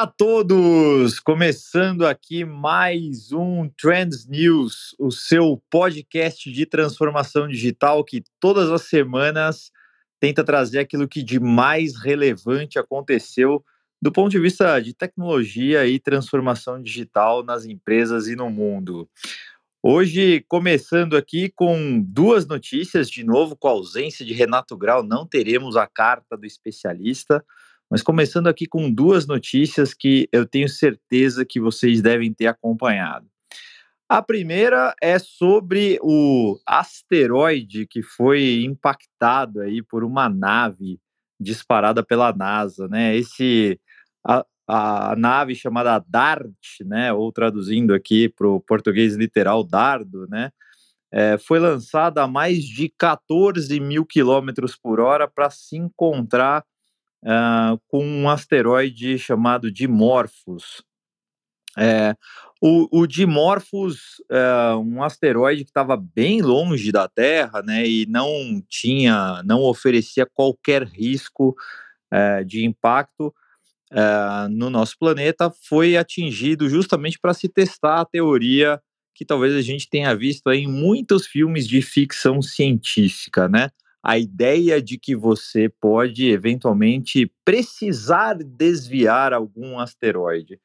dia a todos! Começando aqui mais um Trends News, o seu podcast de transformação digital que todas as semanas tenta trazer aquilo que de mais relevante aconteceu do ponto de vista de tecnologia e transformação digital nas empresas e no mundo. Hoje, começando aqui com duas notícias, de novo, com a ausência de Renato Grau, não teremos a carta do especialista. Mas começando aqui com duas notícias que eu tenho certeza que vocês devem ter acompanhado. A primeira é sobre o asteroide que foi impactado aí por uma nave disparada pela NASA, né? Esse a, a nave chamada DART, né? Ou traduzindo aqui para o português literal, dardo, né? É, foi lançada a mais de 14 mil quilômetros por hora para se encontrar uh, com um asteroide chamado Dimorphos. É, o, o Dimorphos é um asteroide que estava bem longe da Terra, né, e não tinha, não oferecia qualquer risco é, de impacto é, no nosso planeta, foi atingido justamente para se testar a teoria que talvez a gente tenha visto em muitos filmes de ficção científica, né? A ideia de que você pode eventualmente precisar desviar algum asteroide.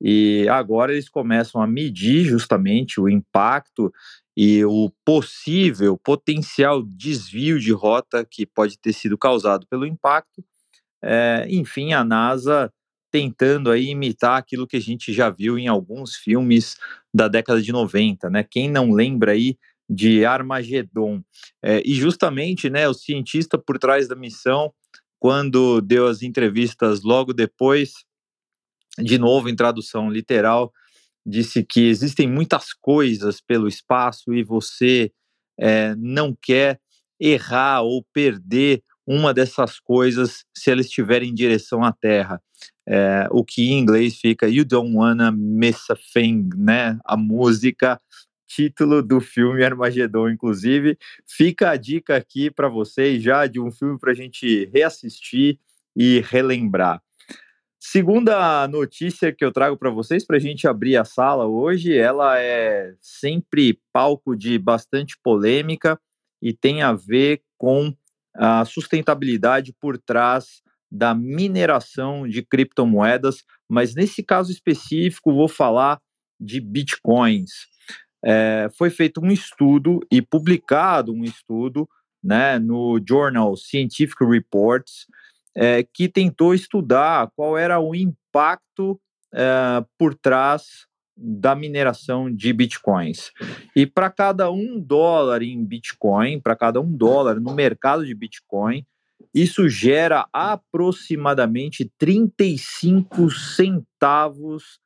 E agora eles começam a medir justamente o impacto e o possível, potencial desvio de rota que pode ter sido causado pelo impacto. É, enfim, a NASA tentando aí imitar aquilo que a gente já viu em alguns filmes da década de 90, né? Quem não lembra aí de Armagedon. É, e justamente, né, o cientista por trás da missão, quando deu as entrevistas logo depois, de novo em tradução literal, disse que existem muitas coisas pelo espaço e você é, não quer errar ou perder uma dessas coisas se ela estiver em direção à Terra. É, o que em inglês fica You don't wanna miss a thing, né? A música título do filme Armagedon, inclusive. Fica a dica aqui para vocês já de um filme para a gente reassistir e relembrar. Segunda notícia que eu trago para vocês, para a gente abrir a sala hoje, ela é sempre palco de bastante polêmica e tem a ver com a sustentabilidade por trás da mineração de criptomoedas, mas nesse caso específico vou falar de bitcoins é, foi feito um estudo e publicado um estudo né, no Journal Scientific Reports é, que tentou estudar qual era o impacto é, por trás da mineração de bitcoins. E para cada um dólar em bitcoin, para cada um dólar no mercado de bitcoin, isso gera aproximadamente 35 centavos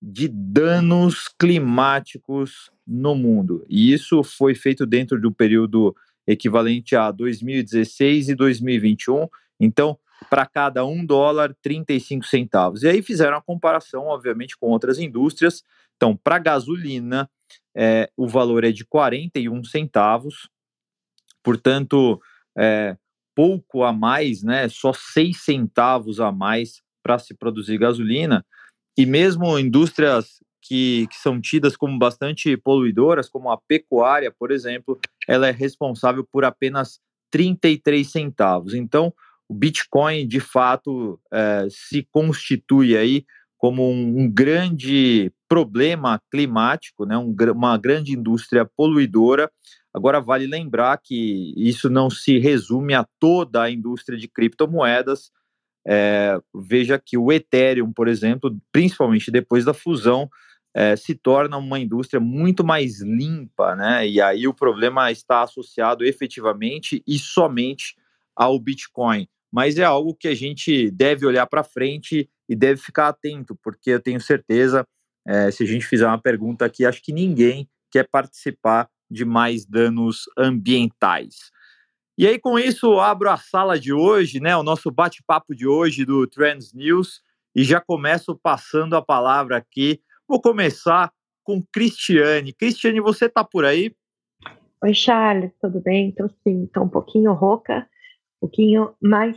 de danos climáticos no mundo. E isso foi feito dentro do período equivalente a 2016 e 2021. Então, para cada um dólar, 35 centavos. E aí fizeram a comparação, obviamente, com outras indústrias. Então, para gasolina, é, o valor é de 41 centavos, portanto, é, pouco a mais, né? Só 6 centavos a mais para se produzir gasolina. E mesmo indústrias que, que, são tidas como bastante poluidoras, como a pecuária, por exemplo, ela é responsável por apenas 33 centavos. Então, o Bitcoin, de fato, é, se constitui aí como um, um grande problema climático, né, um, uma grande indústria poluidora. Agora, vale lembrar que isso não se resume a toda a indústria de criptomoedas, é, veja que o Ethereum, por exemplo, principalmente depois da fusão, é, se torna uma indústria muito mais limpa, né? E aí o problema está associado efetivamente e somente ao Bitcoin. Mas é algo que a gente deve olhar para frente e deve ficar atento, porque eu tenho certeza, é, se a gente fizer uma pergunta aqui, acho que ninguém quer participar de mais danos ambientais. E aí, com isso, abro a sala de hoje, né? O nosso bate-papo de hoje do Trends News. E já começo passando a palavra aqui. Vou começar com Cristiane. Cristiane, você tá por aí? Oi, Charles, tudo bem? Estou sim, estou um pouquinho rouca, um pouquinho, mas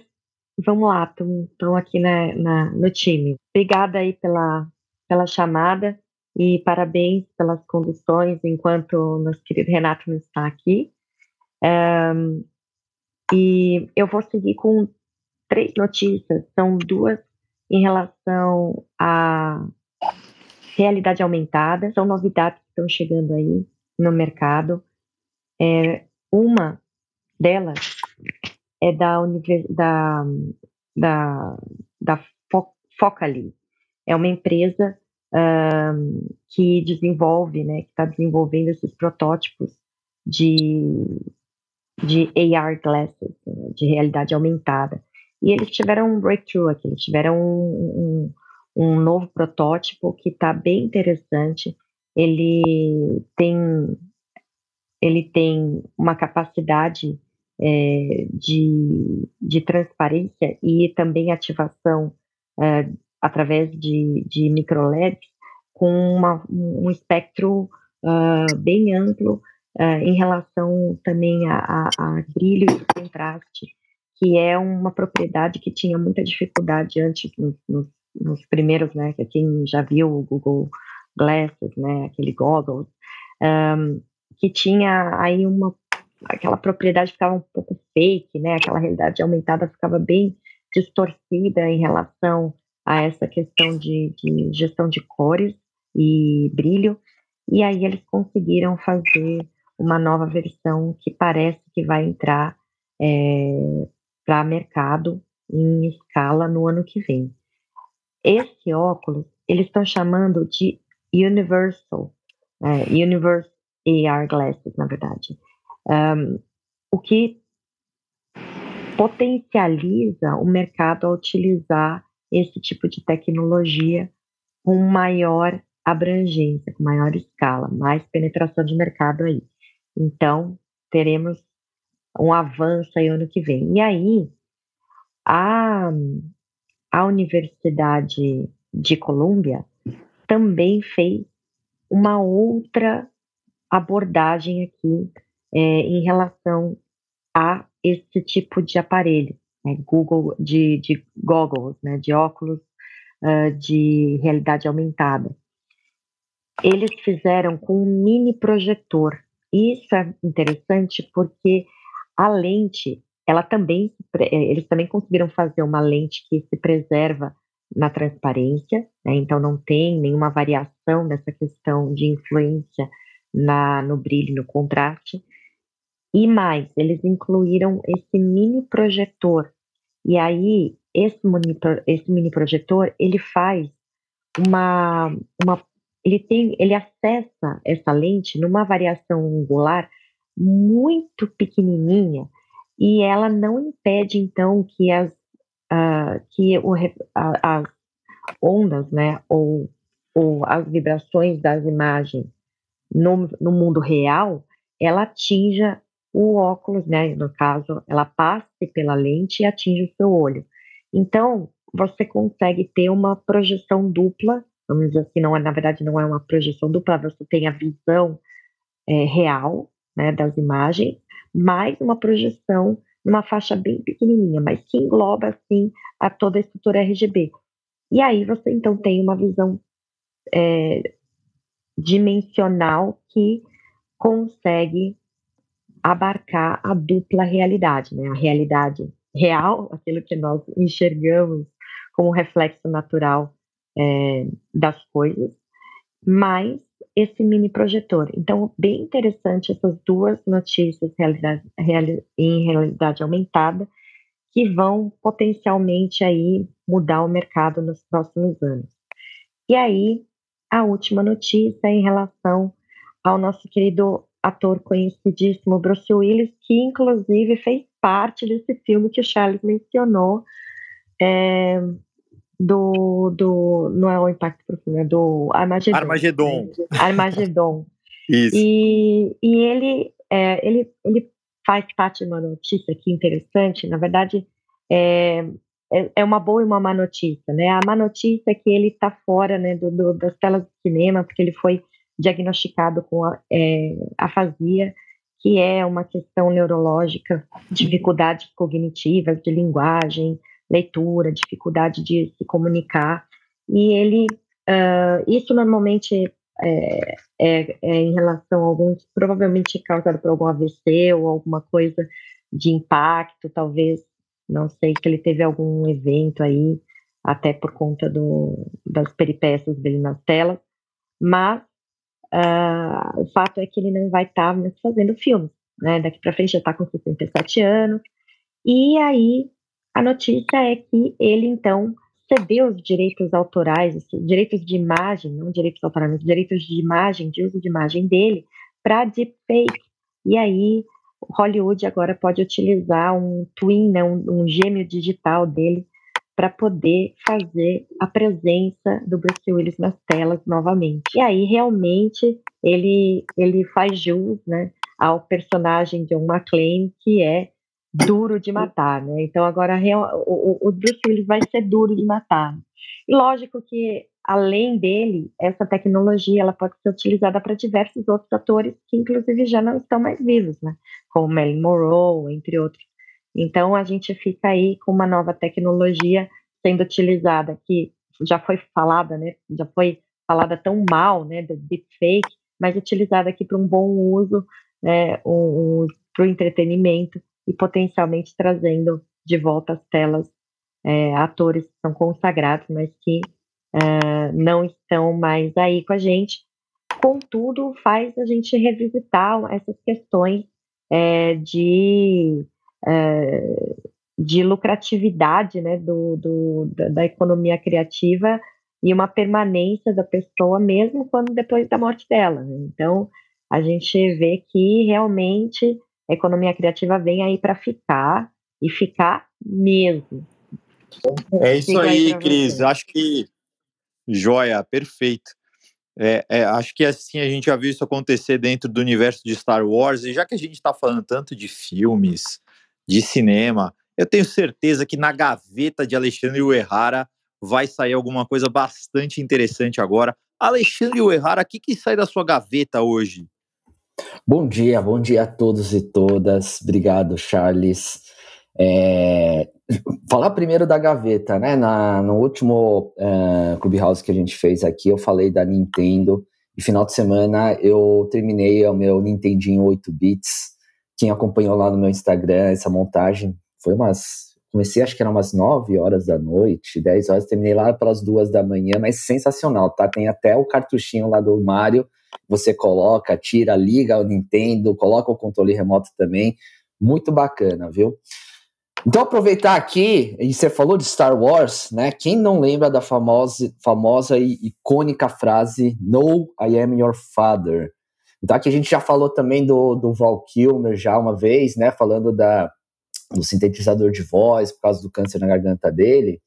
vamos lá, estão aqui na, na, no time. Obrigada aí pela, pela chamada e parabéns pelas conduções enquanto nosso querido Renato não está aqui. Um, e eu vou seguir com três notícias, são duas em relação à realidade aumentada, são novidades que estão chegando aí no mercado. É, uma delas é da, da, da, da Focali, é uma empresa um, que desenvolve, né, que está desenvolvendo esses protótipos de, de AR glasses, de realidade aumentada. E eles tiveram um breakthrough aqui, eles tiveram um, um, um novo protótipo que está bem interessante. Ele tem, ele tem uma capacidade é, de, de transparência e também ativação é, através de, de microLEDs com uma, um espectro uh, bem amplo uh, em relação também a, a, a brilho e contraste, que é uma propriedade que tinha muita dificuldade antes nos, nos, nos primeiros, né, quem já viu o Google Glasses, né, aquele goggles, um, que tinha aí uma aquela propriedade ficava um pouco fake, né, aquela realidade aumentada ficava bem distorcida em relação a essa questão de, de gestão de cores e brilho, e aí eles conseguiram fazer uma nova versão que parece que vai entrar é, para mercado em escala no ano que vem. Esse óculos eles estão chamando de Universal, é, Universe AR Glasses, na verdade, um, o que potencializa o mercado a utilizar esse tipo de tecnologia com maior abrangência, com maior escala, mais penetração de mercado aí. Então, teremos um avanço aí ano que vem. E aí, a, a Universidade de Colômbia também fez uma outra abordagem aqui é, em relação a esse tipo de aparelho né, Google de, de goggles, né, de óculos uh, de realidade aumentada. Eles fizeram com um mini projetor. Isso é interessante porque a lente, ela também, eh, eles também conseguiram fazer uma lente que se preserva na transparência, né, então não tem nenhuma variação nessa questão de influência na, no brilho, no contraste, e mais, eles incluíram esse mini projetor. E aí, esse, monitor, esse mini projetor, ele faz uma, uma ele tem, ele acessa essa lente numa variação angular muito pequenininha e ela não impede então que as uh, que o, as ondas, né, ou, ou as vibrações das imagens no, no mundo real, ela atinja o óculos, né, no caso, ela passe pela lente e atinge o seu olho. Então, você consegue ter uma projeção dupla, vamos dizer assim, não é, na verdade não é uma projeção dupla, você tem a visão é, real, né, das imagens, mais uma projeção numa faixa bem pequenininha, mas que engloba, assim, a toda a estrutura RGB. E aí você, então, tem uma visão é, dimensional que consegue abarcar a dupla realidade, né? A realidade real, aquilo que nós enxergamos como reflexo natural é, das coisas, mais esse mini projetor. Então, bem interessante essas duas notícias realidade, reali, em realidade aumentada que vão potencialmente aí mudar o mercado nos próximos anos. E aí, a última notícia em relação ao nosso querido ator conhecidíssimo Bruce Willis, que inclusive fez parte desse filme que o Charles mencionou, é, do, do. Não é o Impacto Profundo, é do Armagedon. Armagedon. Armagedon. Isso. E, e ele, é, ele, ele faz parte de uma notícia aqui interessante, na verdade, é, é, é uma boa e uma má notícia, né? A má notícia é que ele está fora né, do, do, das telas do cinema, porque ele foi diagnosticado com a, é, afasia, que é uma questão neurológica, dificuldades cognitivas, de linguagem, leitura, dificuldade de se comunicar. E ele, uh, isso normalmente é, é, é, em relação a alguns, provavelmente causado por algum AVC ou alguma coisa de impacto, talvez, não sei se ele teve algum evento aí, até por conta do, das peripécias dele nas telas, mas uh, o fato é que ele não vai estar tá mais fazendo filmes, né? Daqui para frente já está com 67 anos, e aí a notícia é que ele então cedeu os direitos autorais, os direitos de imagem, não direitos autorais, mas direitos de imagem, de uso de imagem dele, para deepfake. E aí, Hollywood agora pode utilizar um twin, né, um, um gêmeo digital dele, para poder fazer a presença do Bruce Willis nas telas novamente. E aí, realmente, ele, ele faz jus né, ao personagem de um McClane, que é duro de matar, né? Então agora o, o Bruce Willis vai ser duro de matar. E lógico que além dele, essa tecnologia ela pode ser utilizada para diversos outros atores que inclusive já não estão mais vivos, né? Como Marilyn Monroe, entre outros. Então a gente fica aí com uma nova tecnologia sendo utilizada que já foi falada, né? Já foi falada tão mal, né? Do deepfake, mas utilizada aqui para um bom uso, né? Um, um, para o entretenimento e potencialmente trazendo de volta às telas é, atores que são consagrados, mas que é, não estão mais aí com a gente. Contudo, faz a gente revisitar essas questões é, de, é, de lucratividade né, do, do, da, economia criativa e uma permanência da pessoa mesmo quando depois da morte dela. Né? Então, a gente vê que realmente a economia criativa vem aí para ficar e ficar mesmo. É isso Fica aí, aí Cris. Você. Acho que joia, perfeito. É, é, acho que assim a gente já viu isso acontecer dentro do universo de Star Wars, e já que a gente está falando tanto de filmes, de cinema, eu tenho certeza que na gaveta de Alexandre Uehara vai sair alguma coisa bastante interessante agora. Alexandre Uehara, o que, que sai da sua gaveta hoje? Bom dia, bom dia a todos e todas. Obrigado, Charles. É, falar primeiro da gaveta, né? Na, no último uh, Clubhouse que a gente fez aqui, eu falei da Nintendo. E final de semana eu terminei o meu Nintendinho 8 bits. Quem acompanhou lá no meu Instagram essa montagem foi umas. Comecei, acho que era umas 9 horas da noite, 10 horas, terminei lá pelas duas da manhã, mas sensacional, tá? Tem até o cartuchinho lá do Mario você coloca, tira, liga o Nintendo, coloca o controle remoto também. Muito bacana, viu? Então, aproveitar aqui, e você falou de Star Wars, né? Quem não lembra da famosa, famosa e icônica frase No, I am your father? Então, aqui a gente já falou também do, do Val Kilmer já uma vez, né? Falando da, do sintetizador de voz por causa do câncer na garganta dele.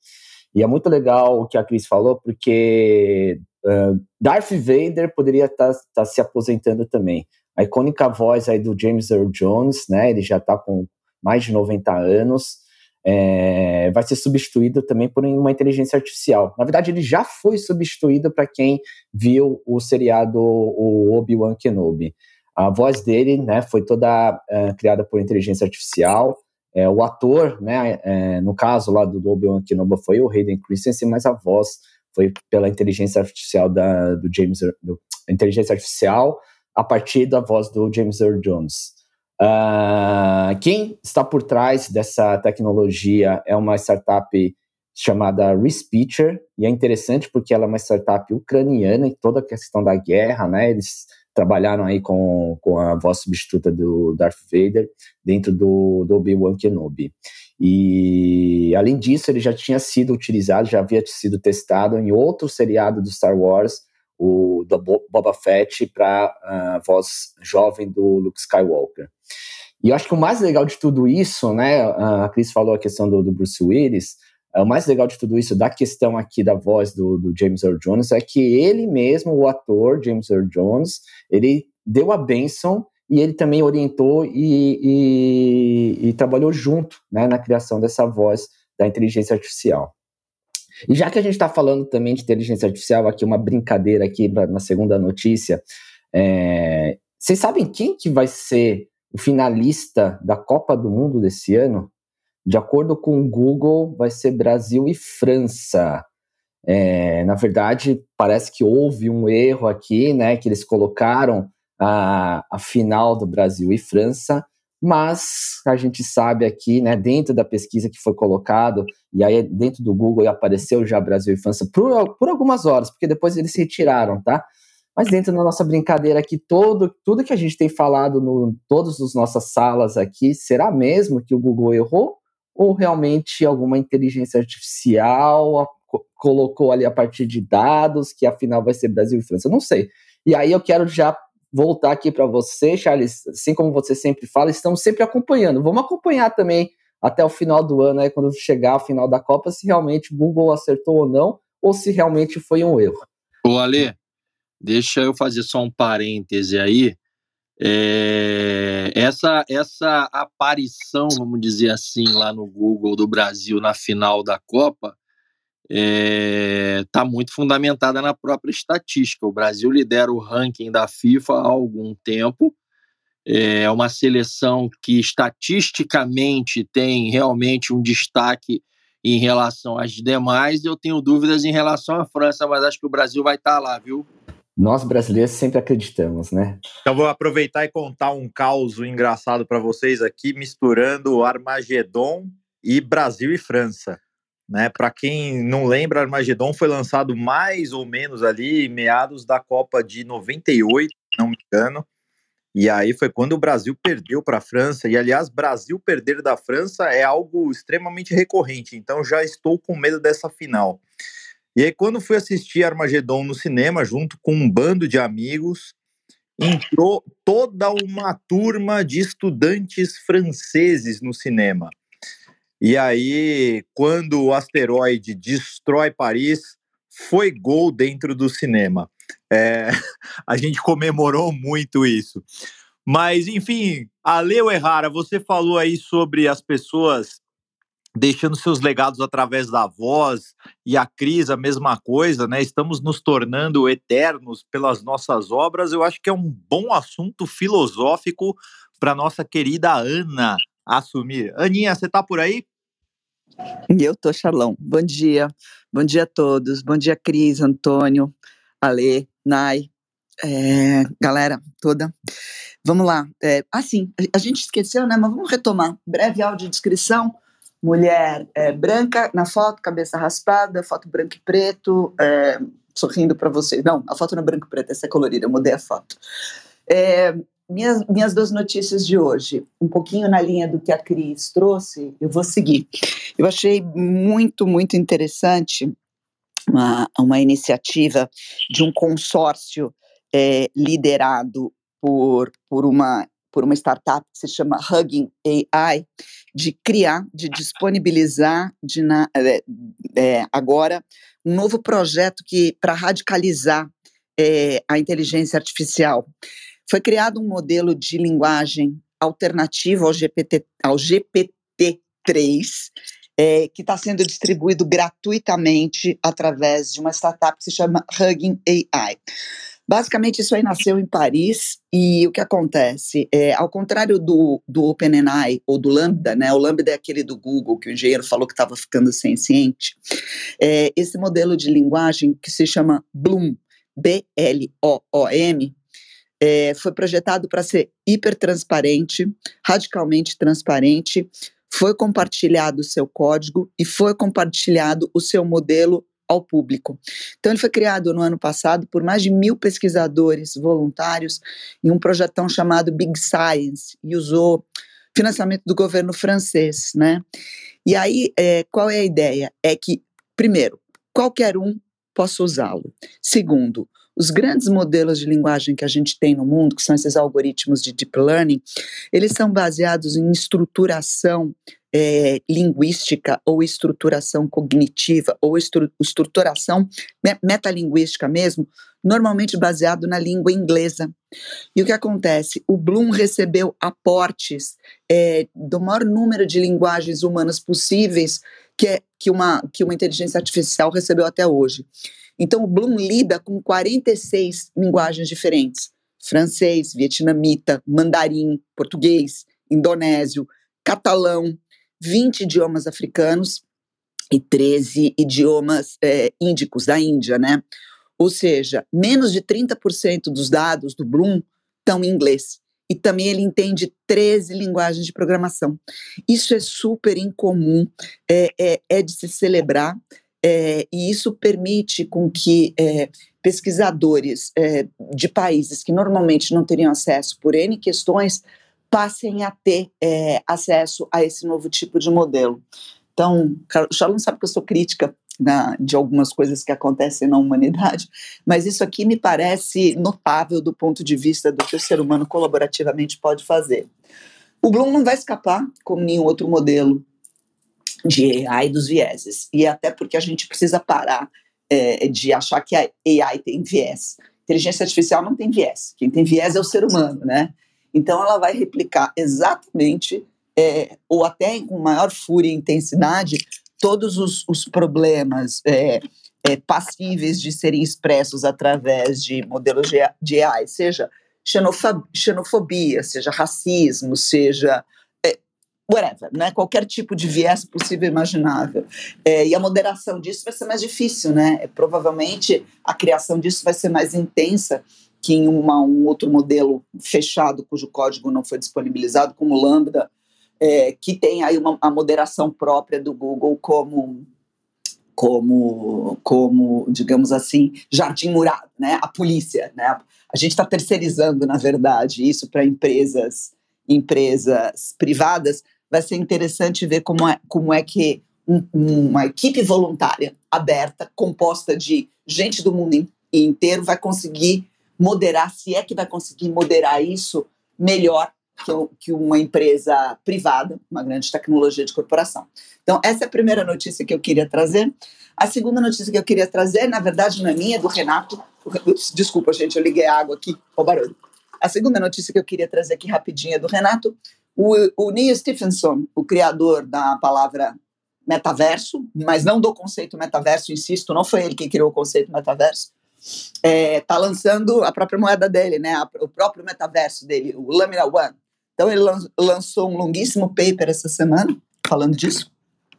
E é muito legal o que a Cris falou, porque uh, Darth Vader poderia estar tá, tá se aposentando também. A icônica voz aí do James Earl Jones, né? Ele já está com mais de 90 anos. É, vai ser substituído também por uma inteligência artificial. Na verdade, ele já foi substituído para quem viu o seriado o Obi-Wan Kenobi. A voz dele, né, foi toda uh, criada por inteligência artificial. É, o ator, né, é, no caso lá do Obi-Wan Kenobi foi o Hayden Christensen, mas a voz foi pela inteligência artificial da, do James, do, inteligência artificial a partir da voz do James Earl Jones. Uh, quem está por trás dessa tecnologia é uma startup chamada Respeecher, e é interessante porque ela é uma startup ucraniana e toda a questão da guerra, né, eles trabalharam aí com, com a voz substituta do Darth Vader dentro do, do Obi-Wan Kenobi. E, além disso, ele já tinha sido utilizado, já havia sido testado em outro seriado do Star Wars, o do Boba Fett, para a uh, voz jovem do Luke Skywalker. E eu acho que o mais legal de tudo isso, né, a Cris falou a questão do, do Bruce Willis, é, o mais legal de tudo isso, da questão aqui da voz do, do, James Earl Jones, é que ele mesmo, o ator James Earl Jones, ele deu a benção e ele também orientou e, e, e trabalhou junto né, na criação dessa voz da inteligência artificial. E já que a gente está falando também de inteligência artificial, aqui uma brincadeira aqui na segunda notícia, é, vocês sabem quem que vai ser o finalista da Copa do Mundo desse ano? De acordo com o Google, vai ser Brasil e França. É, na verdade, parece que houve um erro aqui, né? Que eles colocaram a, a final do Brasil e França, mas a gente sabe aqui, né, dentro da pesquisa que foi colocado, e aí dentro do Google apareceu já Brasil e França por, por algumas horas, porque depois eles se retiraram, tá? Mas dentro da nossa brincadeira aqui, todo, tudo que a gente tem falado no todas as nossas salas aqui, será mesmo que o Google errou? Ou realmente alguma inteligência artificial colocou ali a partir de dados que afinal vai ser Brasil e França? Não sei. E aí eu quero já voltar aqui para você, Charles, assim como você sempre fala, estamos sempre acompanhando. Vamos acompanhar também até o final do ano, aí, quando chegar ao final da Copa, se realmente o Google acertou ou não, ou se realmente foi um erro. Ô, Ale, deixa eu fazer só um parêntese aí. É, essa, essa aparição, vamos dizer assim, lá no Google do Brasil na final da Copa, está é, tá muito fundamentada na própria estatística. O Brasil lidera o ranking da FIFA há algum tempo. É uma seleção que estatisticamente tem realmente um destaque em relação às demais. Eu tenho dúvidas em relação à França, mas acho que o Brasil vai estar tá lá, viu? Nós brasileiros sempre acreditamos, né? Então vou aproveitar e contar um caos engraçado para vocês aqui, misturando Armagedon e Brasil e França. Né? Para quem não lembra, Armagedon foi lançado mais ou menos ali meados da Copa de 98, não me engano. E aí foi quando o Brasil perdeu para a França. E aliás, Brasil perder da França é algo extremamente recorrente. Então já estou com medo dessa final. E aí quando fui assistir Armagedon no cinema junto com um bando de amigos, entrou toda uma turma de estudantes franceses no cinema. E aí, quando o asteroide destrói Paris, foi gol dentro do cinema. É, a gente comemorou muito isso. Mas, enfim, Aleu Errara, você falou aí sobre as pessoas deixando seus legados através da voz, e a Cris, a mesma coisa, né? Estamos nos tornando eternos pelas nossas obras. Eu acho que é um bom assunto filosófico para nossa querida Ana assumir. Aninha, você está por aí? Eu tô, Charlão. Bom dia. Bom dia a todos. Bom dia, Cris, Antônio, Ale, Nai, é, galera toda. Vamos lá. É, assim, a gente esqueceu, né? Mas vamos retomar. Breve audiodescrição. Mulher é, branca na foto, cabeça raspada, foto branco e preto, é, sorrindo para vocês. Não, a foto não é branco e preto, essa é colorida, eu mudei a foto. É, minhas, minhas duas notícias de hoje, um pouquinho na linha do que a Cris trouxe, eu vou seguir. Eu achei muito, muito interessante uma, uma iniciativa de um consórcio é, liderado por, por, uma, por uma startup que se chama Hugging AI, de criar, de disponibilizar de na, é, é, agora um novo projeto que para radicalizar é, a inteligência artificial. Foi criado um modelo de linguagem alternativo ao GPT, ao GPT-3, é, que está sendo distribuído gratuitamente através de uma startup que se chama Hugging AI. Basicamente, isso aí nasceu em Paris e o que acontece? É, ao contrário do, do OpenAI ou do Lambda, né? O Lambda é aquele do Google que o engenheiro falou que estava ficando senciente. É, esse modelo de linguagem que se chama Bloom, B-L-O-O-M, é, foi projetado para ser hipertransparente, radicalmente transparente, foi compartilhado o seu código e foi compartilhado o seu modelo ao público. Então, ele foi criado no ano passado por mais de mil pesquisadores voluntários em um projetão chamado Big Science e usou financiamento do governo francês, né? E aí, é, qual é a ideia? É que, primeiro, qualquer um possa usá-lo. Segundo, os grandes modelos de linguagem que a gente tem no mundo, que são esses algoritmos de deep learning, eles são baseados em estruturação é, linguística ou estruturação cognitiva ou estru estruturação metalinguística mesmo, normalmente baseado na língua inglesa. E o que acontece? O Bloom recebeu aportes é, do maior número de linguagens humanas possíveis que, é, que, uma, que uma inteligência artificial recebeu até hoje. Então, o Bloom lida com 46 linguagens diferentes: francês, vietnamita, mandarim, português, indonésio, catalão, 20 idiomas africanos e 13 idiomas é, índicos da Índia, né? Ou seja, menos de 30% dos dados do Bloom estão em inglês. E também ele entende 13 linguagens de programação. Isso é super incomum, é, é, é de se celebrar, é, e isso permite com que é, pesquisadores é, de países que normalmente não teriam acesso por N questões passem a ter é, acesso a esse novo tipo de modelo. Então, Shalom sabe que eu sou crítica na, de algumas coisas que acontecem na humanidade, mas isso aqui me parece notável do ponto de vista do que o ser humano colaborativamente pode fazer. O Bloom não vai escapar, como nenhum outro modelo de AI dos vieses, e até porque a gente precisa parar é, de achar que a AI tem viés. Inteligência artificial não tem viés, quem tem viés é o ser humano, né? Então ela vai replicar exatamente, é, ou até com maior fúria e intensidade, todos os, os problemas é, é, passíveis de serem expressos através de modelos de, AI, seja xenofobia, seja racismo, seja whatever, né? qualquer tipo de viés possível e imaginável. É, e a moderação disso vai ser mais difícil, né? É, provavelmente a criação disso vai ser mais intensa que em uma, um outro modelo fechado, cujo código não foi disponibilizado, como Lambda, é, que tem aí uma, a moderação própria do Google como como, como, digamos assim, jardim murado, né? A polícia, né? A gente está terceirizando, na verdade, isso para empresas, empresas privadas. Vai ser interessante ver como é, como é que um, uma equipe voluntária aberta, composta de gente do mundo inteiro, vai conseguir moderar, se é que vai conseguir moderar isso melhor que uma empresa privada, uma grande tecnologia de corporação. Então, essa é a primeira notícia que eu queria trazer. A segunda notícia que eu queria trazer, na verdade, não é minha, é do Renato. Desculpa, gente, eu liguei a água aqui, o barulho. A segunda notícia que eu queria trazer aqui rapidinho é do Renato. O, o Neil Stephenson, o criador da palavra metaverso, mas não do conceito metaverso, insisto, não foi ele que criou o conceito metaverso, está é, tá lançando a própria moeda dele, né? o próprio metaverso dele, o Lamina One. Então ele lançou um longuíssimo paper essa semana falando disso.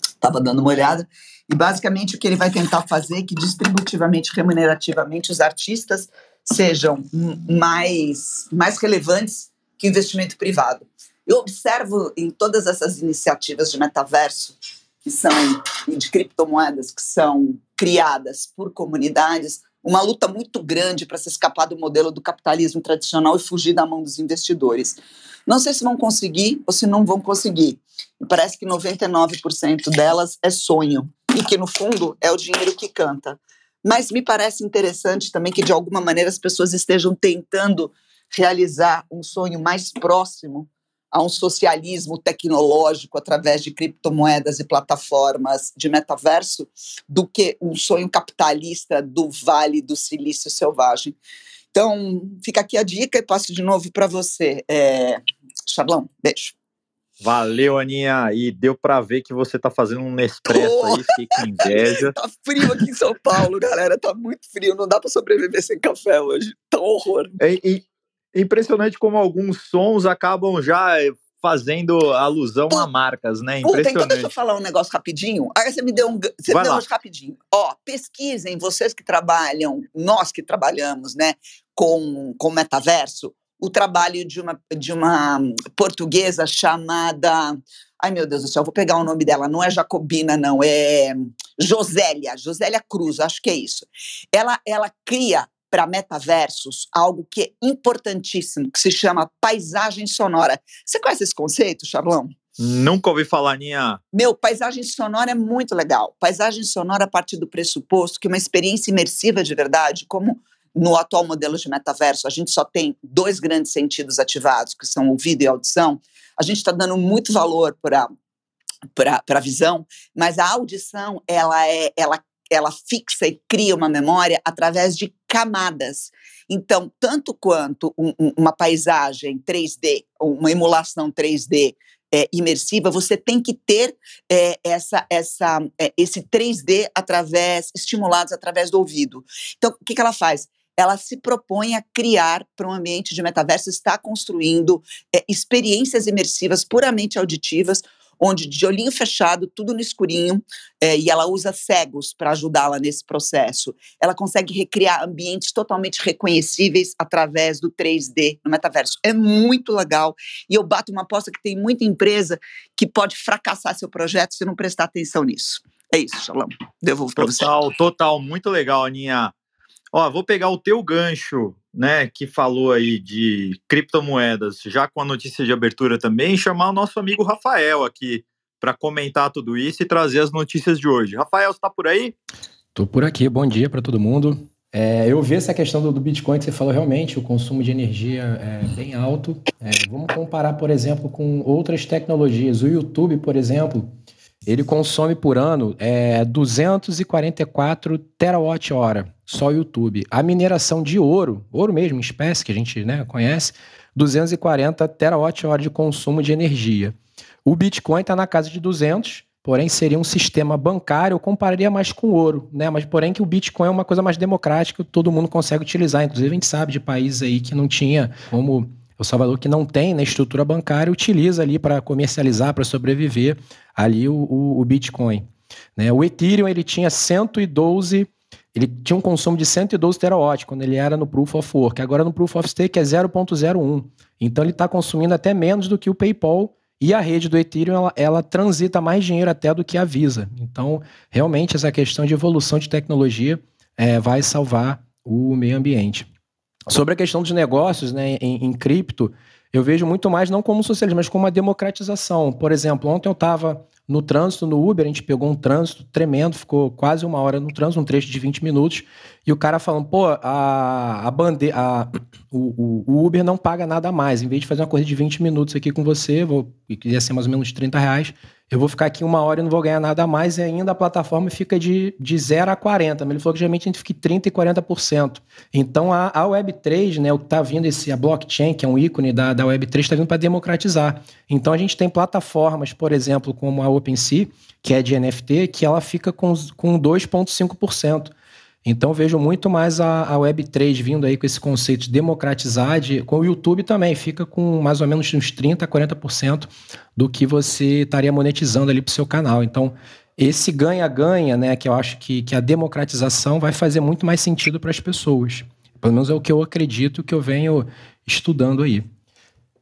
Estava dando uma olhada e basicamente o que ele vai tentar fazer é que distributivamente, remunerativamente, os artistas sejam mais mais relevantes que o investimento privado. Eu observo em todas essas iniciativas de metaverso que são de criptomoedas que são criadas por comunidades uma luta muito grande para se escapar do modelo do capitalismo tradicional e fugir da mão dos investidores. Não sei se vão conseguir ou se não vão conseguir. parece que 99% delas é sonho e que no fundo é o dinheiro que canta. Mas me parece interessante também que de alguma maneira as pessoas estejam tentando realizar um sonho mais próximo a um socialismo tecnológico através de criptomoedas e plataformas de metaverso do que um sonho capitalista do Vale do Silício Selvagem. Então, fica aqui a dica e passo de novo para você. É... Chablão, beijo. Valeu, Aninha. E deu para ver que você tá fazendo um Nespresso oh! aí, fiquei com inveja. tá frio aqui em São Paulo, galera. Tá muito frio. Não dá para sobreviver sem café hoje. Tá um horror. É, e, impressionante como alguns sons acabam já fazendo alusão Pô, a marcas, né? Impressionante. então deixa eu falar um negócio rapidinho. Aí você me deu um, você Vai me deu um rapidinho. Ó, pesquisem, vocês que trabalham, nós que trabalhamos, né, com, com metaverso, o trabalho de uma, de uma portuguesa chamada. Ai, meu Deus do céu, vou pegar o nome dela. Não é Jacobina, não, é Josélia, Josélia Cruz, acho que é isso. Ela, ela cria para metaversos algo que é importantíssimo, que se chama paisagem sonora. Você conhece esse conceito, Charlão? Nunca ouvi falar, Ninha. Meu, paisagem sonora é muito legal. Paisagem sonora a partir do pressuposto que uma experiência imersiva de verdade, como no atual modelo de metaverso, a gente só tem dois grandes sentidos ativados, que são ouvido e audição. A gente está dando muito valor para a visão, mas a audição ela é ela ela fixa e cria uma memória através de camadas. Então, tanto quanto um, uma paisagem 3D, uma emulação 3D é, imersiva, você tem que ter é, essa, essa, é, esse 3D através, estimulados através do ouvido. Então, o que, que ela faz? Ela se propõe a criar para um ambiente de metaverso, está construindo é, experiências imersivas puramente auditivas, onde de olhinho fechado, tudo no escurinho, é, e ela usa cegos para ajudá-la nesse processo. Ela consegue recriar ambientes totalmente reconhecíveis através do 3D no metaverso. É muito legal. E eu bato uma aposta que tem muita empresa que pode fracassar seu projeto se não prestar atenção nisso. É isso, Shalom. Devolvo para você. Total, total. Muito legal, Aninha. Ó, vou pegar o teu gancho, né, que falou aí de criptomoedas, já com a notícia de abertura também, e chamar o nosso amigo Rafael aqui para comentar tudo isso e trazer as notícias de hoje. Rafael, está por aí? Estou por aqui. Bom dia para todo mundo. É, eu vi essa questão do, do, Bitcoin que você falou realmente, o consumo de energia é bem alto. É, vamos comparar, por exemplo, com outras tecnologias. O YouTube, por exemplo, ele consome por ano é, 244 terawatt-hora, só o YouTube. A mineração de ouro, ouro mesmo, espécie que a gente né, conhece, 240 terawatt-hora de consumo de energia. O Bitcoin está na casa de 200, porém seria um sistema bancário, eu compararia mais com ouro, né? Mas porém que o Bitcoin é uma coisa mais democrática, todo mundo consegue utilizar. Inclusive a gente sabe de países aí que não tinha como o Salvador que não tem na né, estrutura bancária utiliza ali para comercializar, para sobreviver ali o, o, o Bitcoin. Né? O Ethereum ele tinha 112, ele tinha um consumo de 112 terawatt quando ele era no Proof of Work. Agora no Proof of Stake é 0.01. Então ele está consumindo até menos do que o PayPal e a rede do Ethereum ela, ela, transita mais dinheiro até do que a Visa. Então realmente essa questão de evolução de tecnologia é, vai salvar o meio ambiente. Sobre a questão dos negócios né, em, em cripto, eu vejo muito mais não como socialismo, mas como uma democratização. Por exemplo, ontem eu estava no trânsito, no Uber, a gente pegou um trânsito tremendo, ficou quase uma hora no trânsito, um trecho de 20 minutos, e o cara falando, pô, a, a bandeira, a, o, o, Uber não paga nada a mais. Em vez de fazer uma corrida de 20 minutos aqui com você, vou, que ia ser mais ou menos 30 reais, eu vou ficar aqui uma hora e não vou ganhar nada a mais, e ainda a plataforma fica de, de 0 a 40. Mas ele falou que geralmente a gente fica 30% e 40%. Então a, a Web3, né, o que está vindo, esse, a blockchain, que é um ícone da, da Web3, está vindo para democratizar. Então a gente tem plataformas, por exemplo, como a OpenSea, que é de NFT, que ela fica com, com 2,5%. Então vejo muito mais a, a Web3 vindo aí com esse conceito de democratizar, de, com o YouTube também, fica com mais ou menos uns 30%, 40% do que você estaria monetizando ali para o seu canal. Então, esse ganha-ganha, né, que eu acho que, que a democratização vai fazer muito mais sentido para as pessoas. Pelo menos é o que eu acredito que eu venho estudando aí.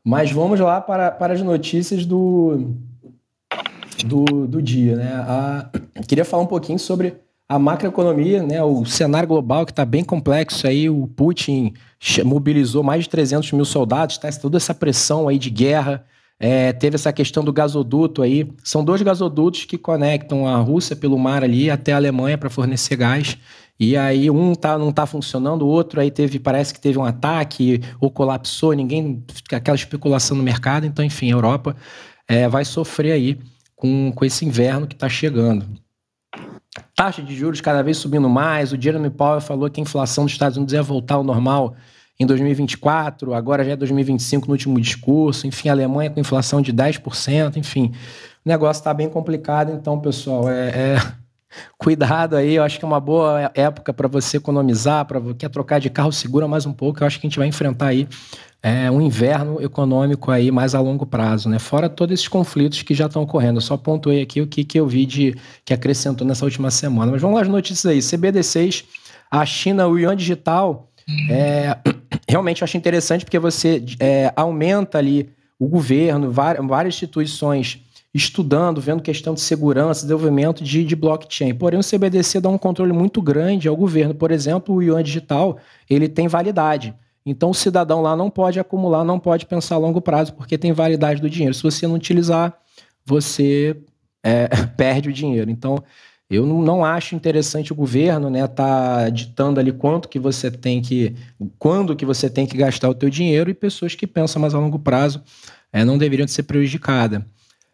Mas vamos lá para, para as notícias do, do, do dia. Né? A, queria falar um pouquinho sobre a macroeconomia, né, o cenário global que está bem complexo aí, o Putin mobilizou mais de 300 mil soldados, tá, toda essa pressão aí de guerra, é, teve essa questão do gasoduto aí, são dois gasodutos que conectam a Rússia pelo mar ali até a Alemanha para fornecer gás, e aí um tá, não está funcionando, o outro aí teve, parece que teve um ataque ou colapsou, ninguém, aquela especulação no mercado, então enfim, a Europa é, vai sofrer aí com, com esse inverno que está chegando taxa de juros cada vez subindo mais. O Jeremy Powell falou que a inflação dos Estados Unidos ia voltar ao normal em 2024, agora já é 2025 no último discurso. Enfim, a Alemanha com inflação de 10%. Enfim, o negócio está bem complicado. Então, pessoal, é, é... cuidado aí. Eu acho que é uma boa época para você economizar, para quer trocar de carro, segura mais um pouco. Eu acho que a gente vai enfrentar aí é, um inverno econômico aí mais a longo prazo, né? Fora todos esses conflitos que já estão ocorrendo. Eu só pontuei aqui o que, que eu vi de que acrescentou nessa última semana. Mas vamos lá as notícias aí. CBD6, a China, o Yuan Digital, é, realmente eu acho interessante porque você é, aumenta ali o governo, várias, várias instituições estudando, vendo questão de segurança, desenvolvimento de, de blockchain. Porém, o CBDC dá um controle muito grande ao governo. Por exemplo, o Yuan Digital, ele tem validade. Então o cidadão lá não pode acumular, não pode pensar a longo prazo, porque tem validade do dinheiro. Se você não utilizar, você é, perde o dinheiro. Então, eu não acho interessante o governo né tá ditando ali quanto que você tem que, quando que você tem que gastar o teu dinheiro e pessoas que pensam mais a longo prazo é, não deveriam ser prejudicadas.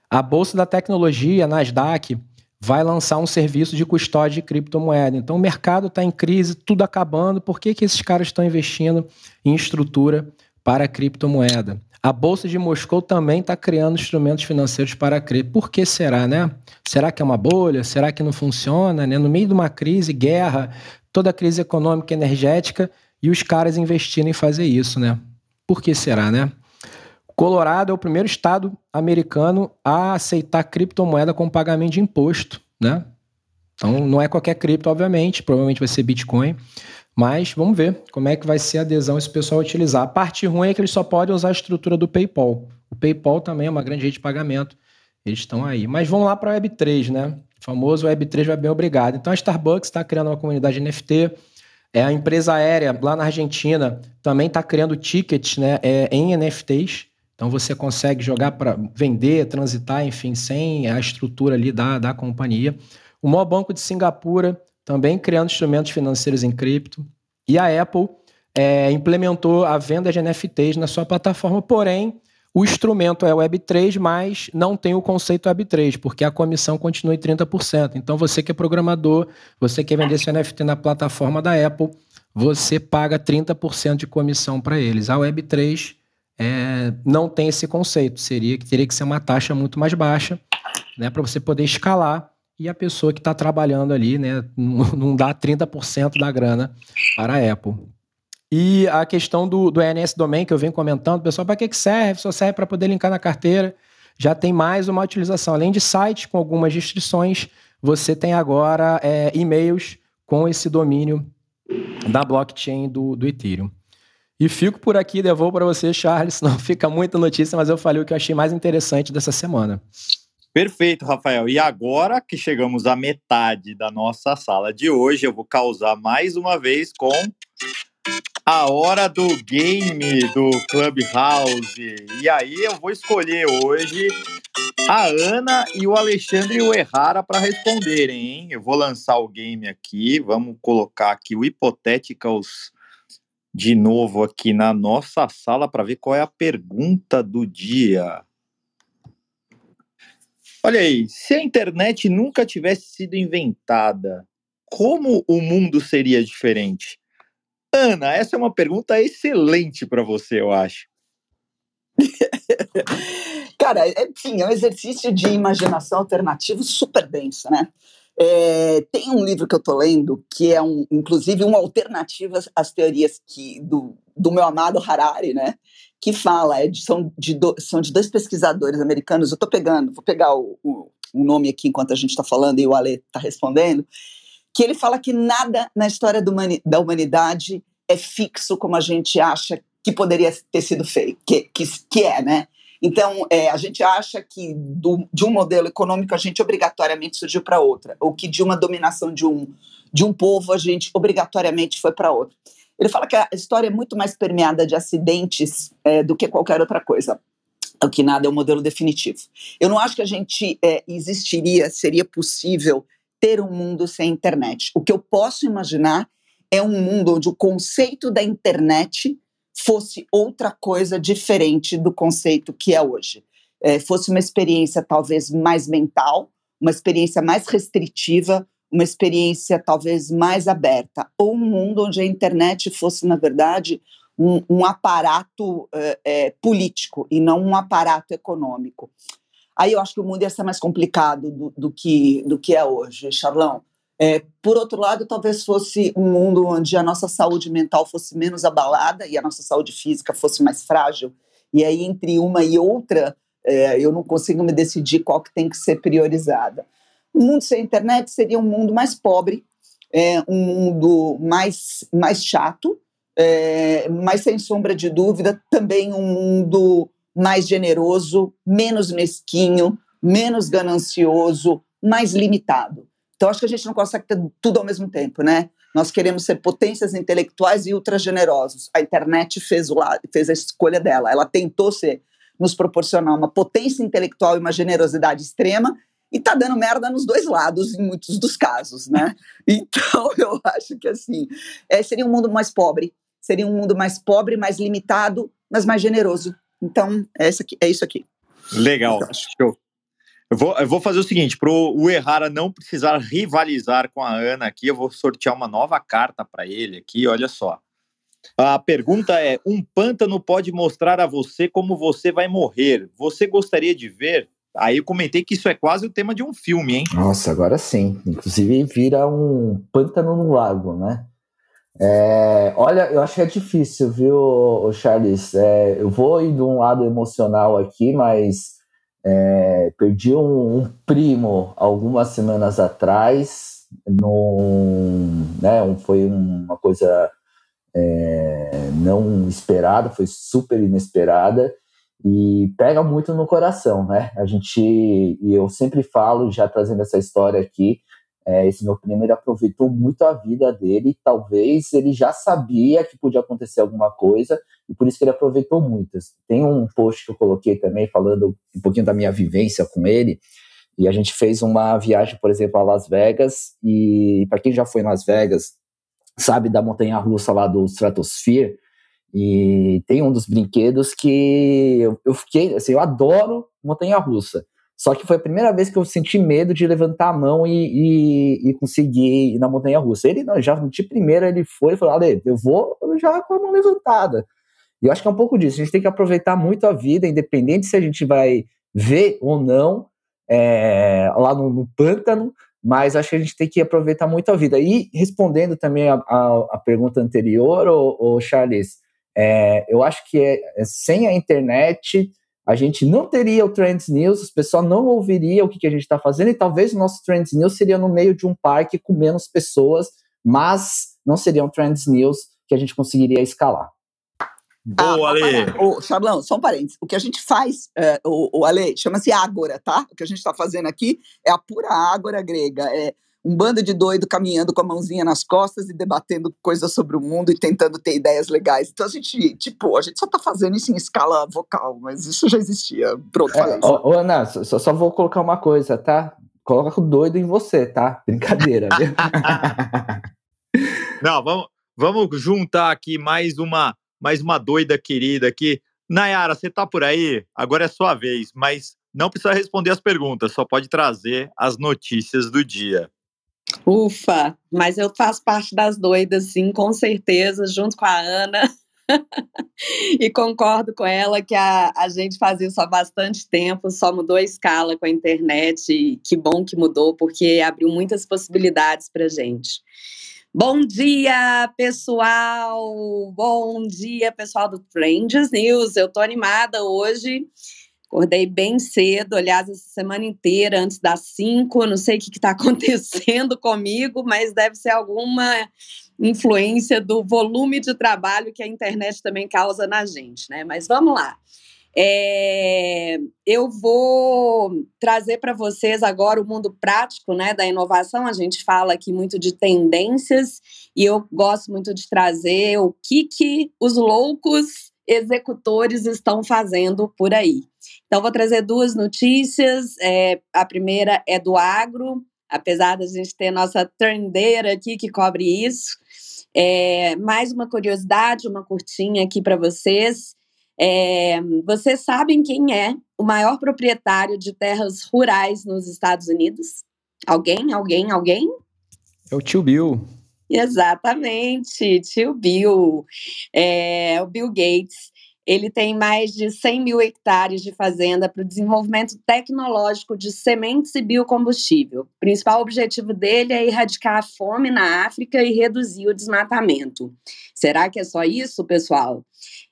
A bolsa da tecnologia, a Nasdaq, vai lançar um serviço de custódia de criptomoeda. Então o mercado está em crise, tudo acabando. Por que, que esses caras estão investindo em estrutura para criptomoeda? A Bolsa de Moscou também está criando instrumentos financeiros para cripto. Por que será, né? Será que é uma bolha? Será que não funciona? Né? No meio de uma crise, guerra, toda a crise econômica e energética, e os caras investindo em fazer isso, né? Por que será, né? Colorado é o primeiro estado americano a aceitar criptomoeda como pagamento de imposto, né? Então não é qualquer cripto, obviamente, provavelmente vai ser Bitcoin, mas vamos ver como é que vai ser a adesão esse pessoal utilizar. A parte ruim é que eles só podem usar a estrutura do PayPal. O PayPal também é uma grande rede de pagamento. Eles estão aí. Mas vamos lá para a Web3, né? O famoso Web3 vai bem obrigado. Então a Starbucks está criando uma comunidade NFT. É, a empresa aérea lá na Argentina também está criando tickets né, é, em NFTs. Então você consegue jogar para vender, transitar, enfim, sem a estrutura ali da, da companhia. O maior banco de Singapura também criando instrumentos financeiros em cripto. E a Apple é, implementou a venda de NFTs na sua plataforma, porém o instrumento é Web3, mas não tem o conceito Web3, porque a comissão continua em 30%. Então você que é programador, você quer vender seu NFT na plataforma da Apple, você paga 30% de comissão para eles. A Web3 é, não tem esse conceito. Seria que teria que ser uma taxa muito mais baixa, né, para você poder escalar e a pessoa que está trabalhando ali, né, não dá 30% da grana para a Apple. E a questão do, do ENS Domain que eu venho comentando, pessoal, para que, que serve? Só serve para poder linkar na carteira. Já tem mais uma utilização. Além de sites com algumas restrições, você tem agora é, e-mails com esse domínio da blockchain do, do Ethereum. E fico por aqui, devolvo para você, Charles, não fica muita notícia, mas eu falei o que eu achei mais interessante dessa semana. Perfeito, Rafael. E agora que chegamos à metade da nossa sala de hoje, eu vou causar mais uma vez com a hora do game do Clubhouse. E aí eu vou escolher hoje a Ana e o Alexandre Errara para responderem, hein? Eu vou lançar o game aqui, vamos colocar aqui o Hipotéticos de novo aqui na nossa sala para ver qual é a pergunta do dia. Olha aí, se a internet nunca tivesse sido inventada, como o mundo seria diferente? Ana, essa é uma pergunta excelente para você, eu acho. Cara, enfim, é um exercício de imaginação alternativo super denso, né? É, tem um livro que eu estou lendo que é, um, inclusive, uma alternativa às teorias que, do, do meu amado Harari, né? Que fala, é de, são, de do, são de dois pesquisadores americanos. Eu estou pegando, vou pegar o, o, o, nome aqui enquanto a gente está falando e o Ale está respondendo. Que ele fala que nada na história do, da humanidade é fixo como a gente acha que poderia ter sido feito, que, que, que é, né? Então, é, a gente acha que do, de um modelo econômico a gente obrigatoriamente surgiu para outra, ou que de uma dominação de um, de um povo a gente obrigatoriamente foi para outra. Ele fala que a história é muito mais permeada de acidentes é, do que qualquer outra coisa. O que nada é um modelo definitivo. Eu não acho que a gente é, existiria, seria possível ter um mundo sem internet. O que eu posso imaginar é um mundo onde o conceito da internet fosse outra coisa diferente do conceito que é hoje. É, fosse uma experiência talvez mais mental, uma experiência mais restritiva, uma experiência talvez mais aberta, ou um mundo onde a internet fosse, na verdade, um, um aparato é, é, político e não um aparato econômico. Aí eu acho que o mundo ia ser mais complicado do, do que, do que é hoje, Charlão. É, por outro lado, talvez fosse um mundo onde a nossa saúde mental fosse menos abalada e a nossa saúde física fosse mais frágil. E aí, entre uma e outra, é, eu não consigo me decidir qual que tem que ser priorizada. Um mundo sem internet seria um mundo mais pobre, é, um mundo mais, mais chato, é, mas sem sombra de dúvida, também um mundo mais generoso, menos mesquinho, menos ganancioso, mais limitado. Então, acho que a gente não consegue ter tudo ao mesmo tempo, né? Nós queremos ser potências intelectuais e ultra generosos. A internet fez, o lado, fez a escolha dela. Ela tentou ser, nos proporcionar uma potência intelectual e uma generosidade extrema, e tá dando merda nos dois lados, em muitos dos casos, né? Então, eu acho que, assim, é, seria um mundo mais pobre, seria um mundo mais pobre, mais limitado, mas mais generoso. Então, é, aqui, é isso aqui. Legal, show. Eu vou, eu vou fazer o seguinte: para o Errara não precisar rivalizar com a Ana aqui, eu vou sortear uma nova carta para ele aqui. Olha só. A pergunta é: um pântano pode mostrar a você como você vai morrer. Você gostaria de ver? Aí eu comentei que isso é quase o tema de um filme, hein? Nossa, agora sim. Inclusive vira um pântano no lago, né? É, olha, eu acho que é difícil, viu, Charles? É, eu vou ir de um lado emocional aqui, mas é, perdi um, um, primo algumas semanas atrás. Num, né, um, foi uma coisa é, não esperada, foi super inesperada e pega muito no coração, né? A gente, e eu sempre falo, já trazendo essa história aqui, é, esse meu primo ele aproveitou muito a vida dele, talvez ele já sabia que podia acontecer alguma coisa e por isso que ele aproveitou muito. Tem um post que eu coloquei também falando um pouquinho da minha vivência com ele e a gente fez uma viagem, por exemplo, a Las Vegas e para quem já foi em Las Vegas sabe da montanha russa lá do Stratosphere e tem um dos brinquedos que eu, eu fiquei assim, eu adoro montanha russa só que foi a primeira vez que eu senti medo de levantar a mão e, e, e conseguir ir na montanha russa. Ele não, já de primeira ele foi e falou: Ale, eu vou já com a mão levantada. E eu acho que é um pouco disso. A gente tem que aproveitar muito a vida, independente se a gente vai ver ou não é, lá no, no, pântano, mas acho que a gente tem que aproveitar muito a vida. E respondendo também a, a, a pergunta anterior, o, Charles, é, eu acho que é, é sem a internet a gente não teria o Trends News, o pessoal não ouviria o que, que a gente está fazendo, e talvez o nosso Trends News seria no meio de um parque com menos pessoas, mas não seria um Trends News que a gente conseguiria escalar. Boa, ah, Ale! Ô, Charlão, só um parênteses. O que a gente faz, é, o, o Ale, chama-se Ágora, tá? O que a gente está fazendo aqui é a pura Ágora grega. É, um bando de doido caminhando com a mãozinha nas costas e debatendo coisas sobre o mundo e tentando ter ideias legais. Então a gente, tipo, a gente só tá fazendo isso em escala vocal, mas isso já existia. Pronto, é. Ô, ô, Ana, só, só vou colocar uma coisa, tá? Coloca o doido em você, tá? Brincadeira, viu? Não, vamos, vamos juntar aqui mais uma, mais uma doida querida aqui. Nayara, você tá por aí? Agora é sua vez, mas não precisa responder as perguntas, só pode trazer as notícias do dia. Ufa, mas eu faço parte das doidas, sim, com certeza, junto com a Ana. e concordo com ela que a, a gente faz isso há bastante tempo, só mudou a escala com a internet, e que bom que mudou, porque abriu muitas possibilidades para gente. Bom dia, pessoal! Bom dia, pessoal do Trends News. Eu tô animada hoje Acordei bem cedo, aliás, essa semana inteira, antes das cinco. Não sei o que está acontecendo comigo, mas deve ser alguma influência do volume de trabalho que a internet também causa na gente, né? Mas vamos lá. É, eu vou trazer para vocês agora o mundo prático né, da inovação. A gente fala aqui muito de tendências e eu gosto muito de trazer o que, que os loucos executores estão fazendo por aí. Então, vou trazer duas notícias. É, a primeira é do agro, apesar da gente ter nossa trendeira aqui que cobre isso. É, mais uma curiosidade, uma curtinha aqui para vocês. É, vocês sabem quem é o maior proprietário de terras rurais nos Estados Unidos? Alguém? Alguém? Alguém? É o tio Bill. Exatamente, tio Bill, é, o Bill Gates. Ele tem mais de 100 mil hectares de fazenda para o desenvolvimento tecnológico de sementes e biocombustível. O principal objetivo dele é erradicar a fome na África e reduzir o desmatamento. Será que é só isso, pessoal?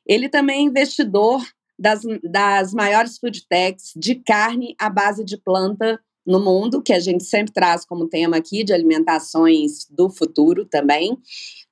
Ele também é investidor das, das maiores food techs de carne à base de planta no mundo, que a gente sempre traz como tema aqui de alimentações do futuro também,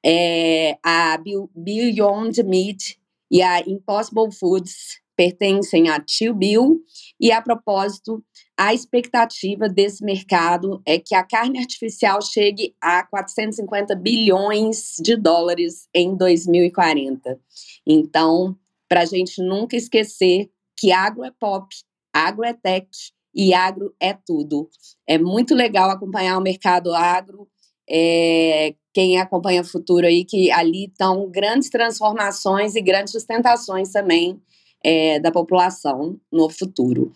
é a Beyond Meat e a Impossible Foods pertencem a Tio Bill e a propósito, a expectativa desse mercado é que a carne artificial chegue a 450 bilhões de dólares em 2040. Então, para a gente nunca esquecer que agro é pop, agro é tech e agro é tudo. É muito legal acompanhar o mercado agro. É, quem acompanha o futuro aí, que ali estão grandes transformações e grandes sustentações também é, da população no futuro.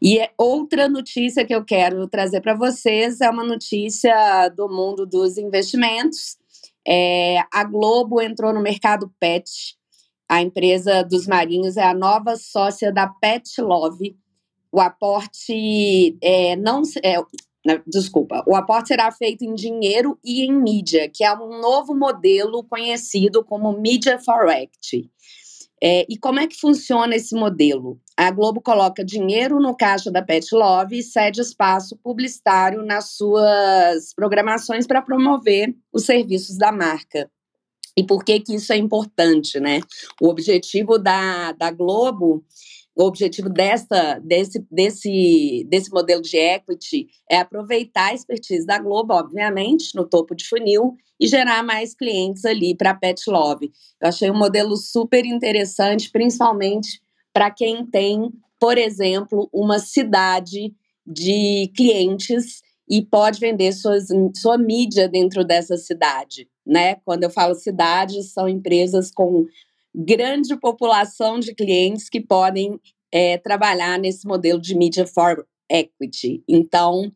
E é outra notícia que eu quero trazer para vocês é uma notícia do mundo dos investimentos. É, a Globo entrou no mercado pet. A empresa dos marinhos é a nova sócia da Pet Love, o aporte é, não é, desculpa, o aporte será feito em dinheiro e em mídia, que é um novo modelo conhecido como Media for Act. É, e como é que funciona esse modelo? A Globo coloca dinheiro no caixa da Pet Love e cede espaço publicitário nas suas programações para promover os serviços da marca. E por que, que isso é importante, né? O objetivo da, da Globo o objetivo dessa, desse, desse, desse modelo de equity é aproveitar a expertise da Globo, obviamente, no topo de funil, e gerar mais clientes ali para a Pet Love. Eu achei um modelo super interessante, principalmente para quem tem, por exemplo, uma cidade de clientes e pode vender suas, sua mídia dentro dessa cidade, né? Quando eu falo cidade, são empresas com grande população de clientes que podem é, trabalhar nesse modelo de media for equity. Então,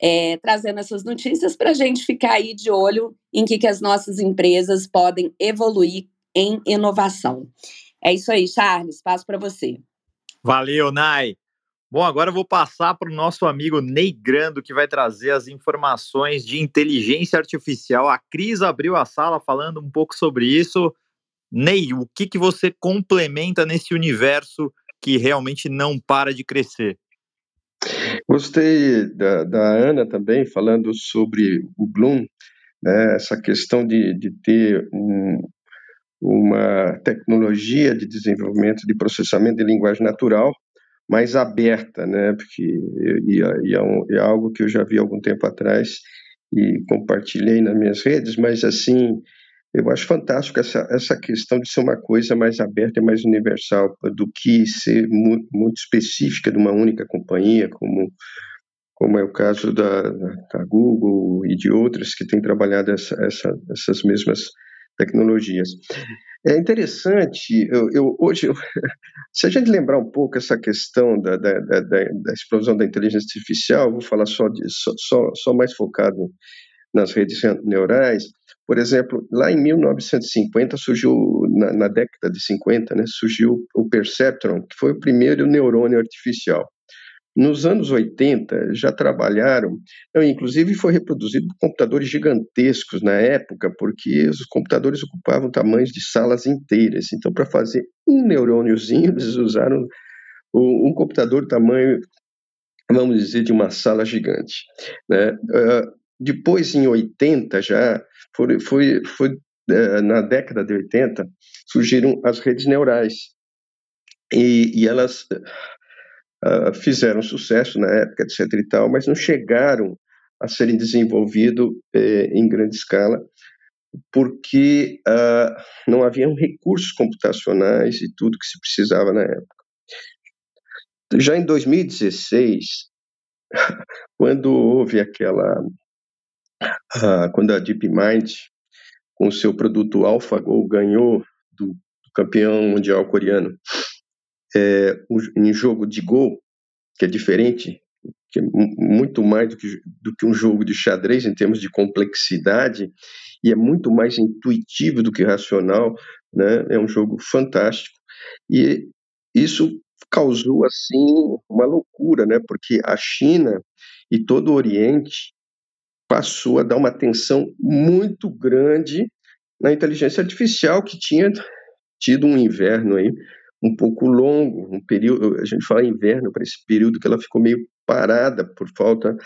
é, trazendo essas notícias para a gente ficar aí de olho em que, que as nossas empresas podem evoluir em inovação. É isso aí, Charles, passo para você. Valeu, Nai. Bom, agora eu vou passar para o nosso amigo Ney Grando, que vai trazer as informações de inteligência artificial. A Cris abriu a sala falando um pouco sobre isso. Ney, o que, que você complementa nesse universo que realmente não para de crescer? Gostei da, da Ana também, falando sobre o Bloom, né, essa questão de, de ter um, uma tecnologia de desenvolvimento de processamento de linguagem natural mais aberta, né, porque e, e é, um, é algo que eu já vi algum tempo atrás e compartilhei nas minhas redes, mas assim, eu acho fantástico essa, essa questão de ser uma coisa mais aberta e mais universal do que ser muito, muito específica de uma única companhia, como, como é o caso da, da Google e de outras que têm trabalhado essa, essa, essas mesmas tecnologias. É interessante, eu, eu hoje, eu, se a gente lembrar um pouco essa questão da, da, da, da explosão da inteligência artificial, vou falar só, de, só, só, só mais focado nas redes neurais, por exemplo, lá em 1950 surgiu, na, na, década de 50, né, surgiu o perceptron, que foi o primeiro neurônio artificial. Nos anos 80 já trabalharam, inclusive foi reproduzido por computadores gigantescos na época, porque os computadores ocupavam tamanhos de salas inteiras. Então, para fazer um neurôniozinho, eles usaram um, computador tamanho, vamos dizer, de uma sala gigante. Né? Depois, em 80 já, foi, foi, foi é, na década de 80, surgiram as redes neurais. E, e elas uh, fizeram sucesso na época, etc. e tal, mas não chegaram a serem desenvolvidas eh, em grande escala, porque uh, não haviam recursos computacionais e tudo que se precisava na época. Já em 2016, quando houve aquela ah, quando a DeepMind, com o seu produto AlphaGo, ganhou do, campeão mundial coreano é, em jogo de Go, que é diferente, que é muito mais do que, do que um jogo de xadrez em termos de complexidade, e é muito mais intuitivo do que racional, né? é um jogo fantástico. E isso causou, assim, uma loucura, né? porque a China e todo o Oriente passou a dar uma atenção muito grande na inteligência artificial que tinha tido um inverno aí um pouco longo, um período, a gente fala inverno para esse período que ela ficou meio parada por falta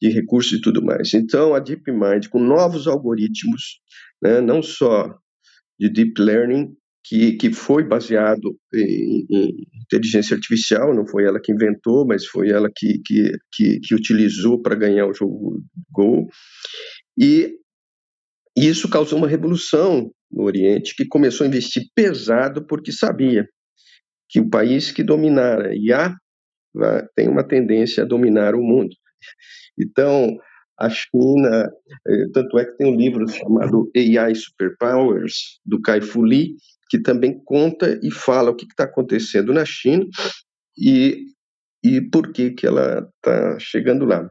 de recursos e tudo mais. Então a DeepMind com novos algoritmos, né, não só de deep learning que, que foi baseado em, em, inteligência artificial, não foi ela que inventou, mas foi ela que, que, que, que utilizou para ganhar o jogo Go. E isso causou uma revolução no Oriente, que começou a investir pesado porque sabia que o país que dominara IA tem uma tendência a dominar o mundo. Então, a China, eh, tanto é que tem um livro chamado AI Superpowers, do Kai Fu Lee, que também conta e fala o que está acontecendo na China e, e por que, que ela está chegando lá.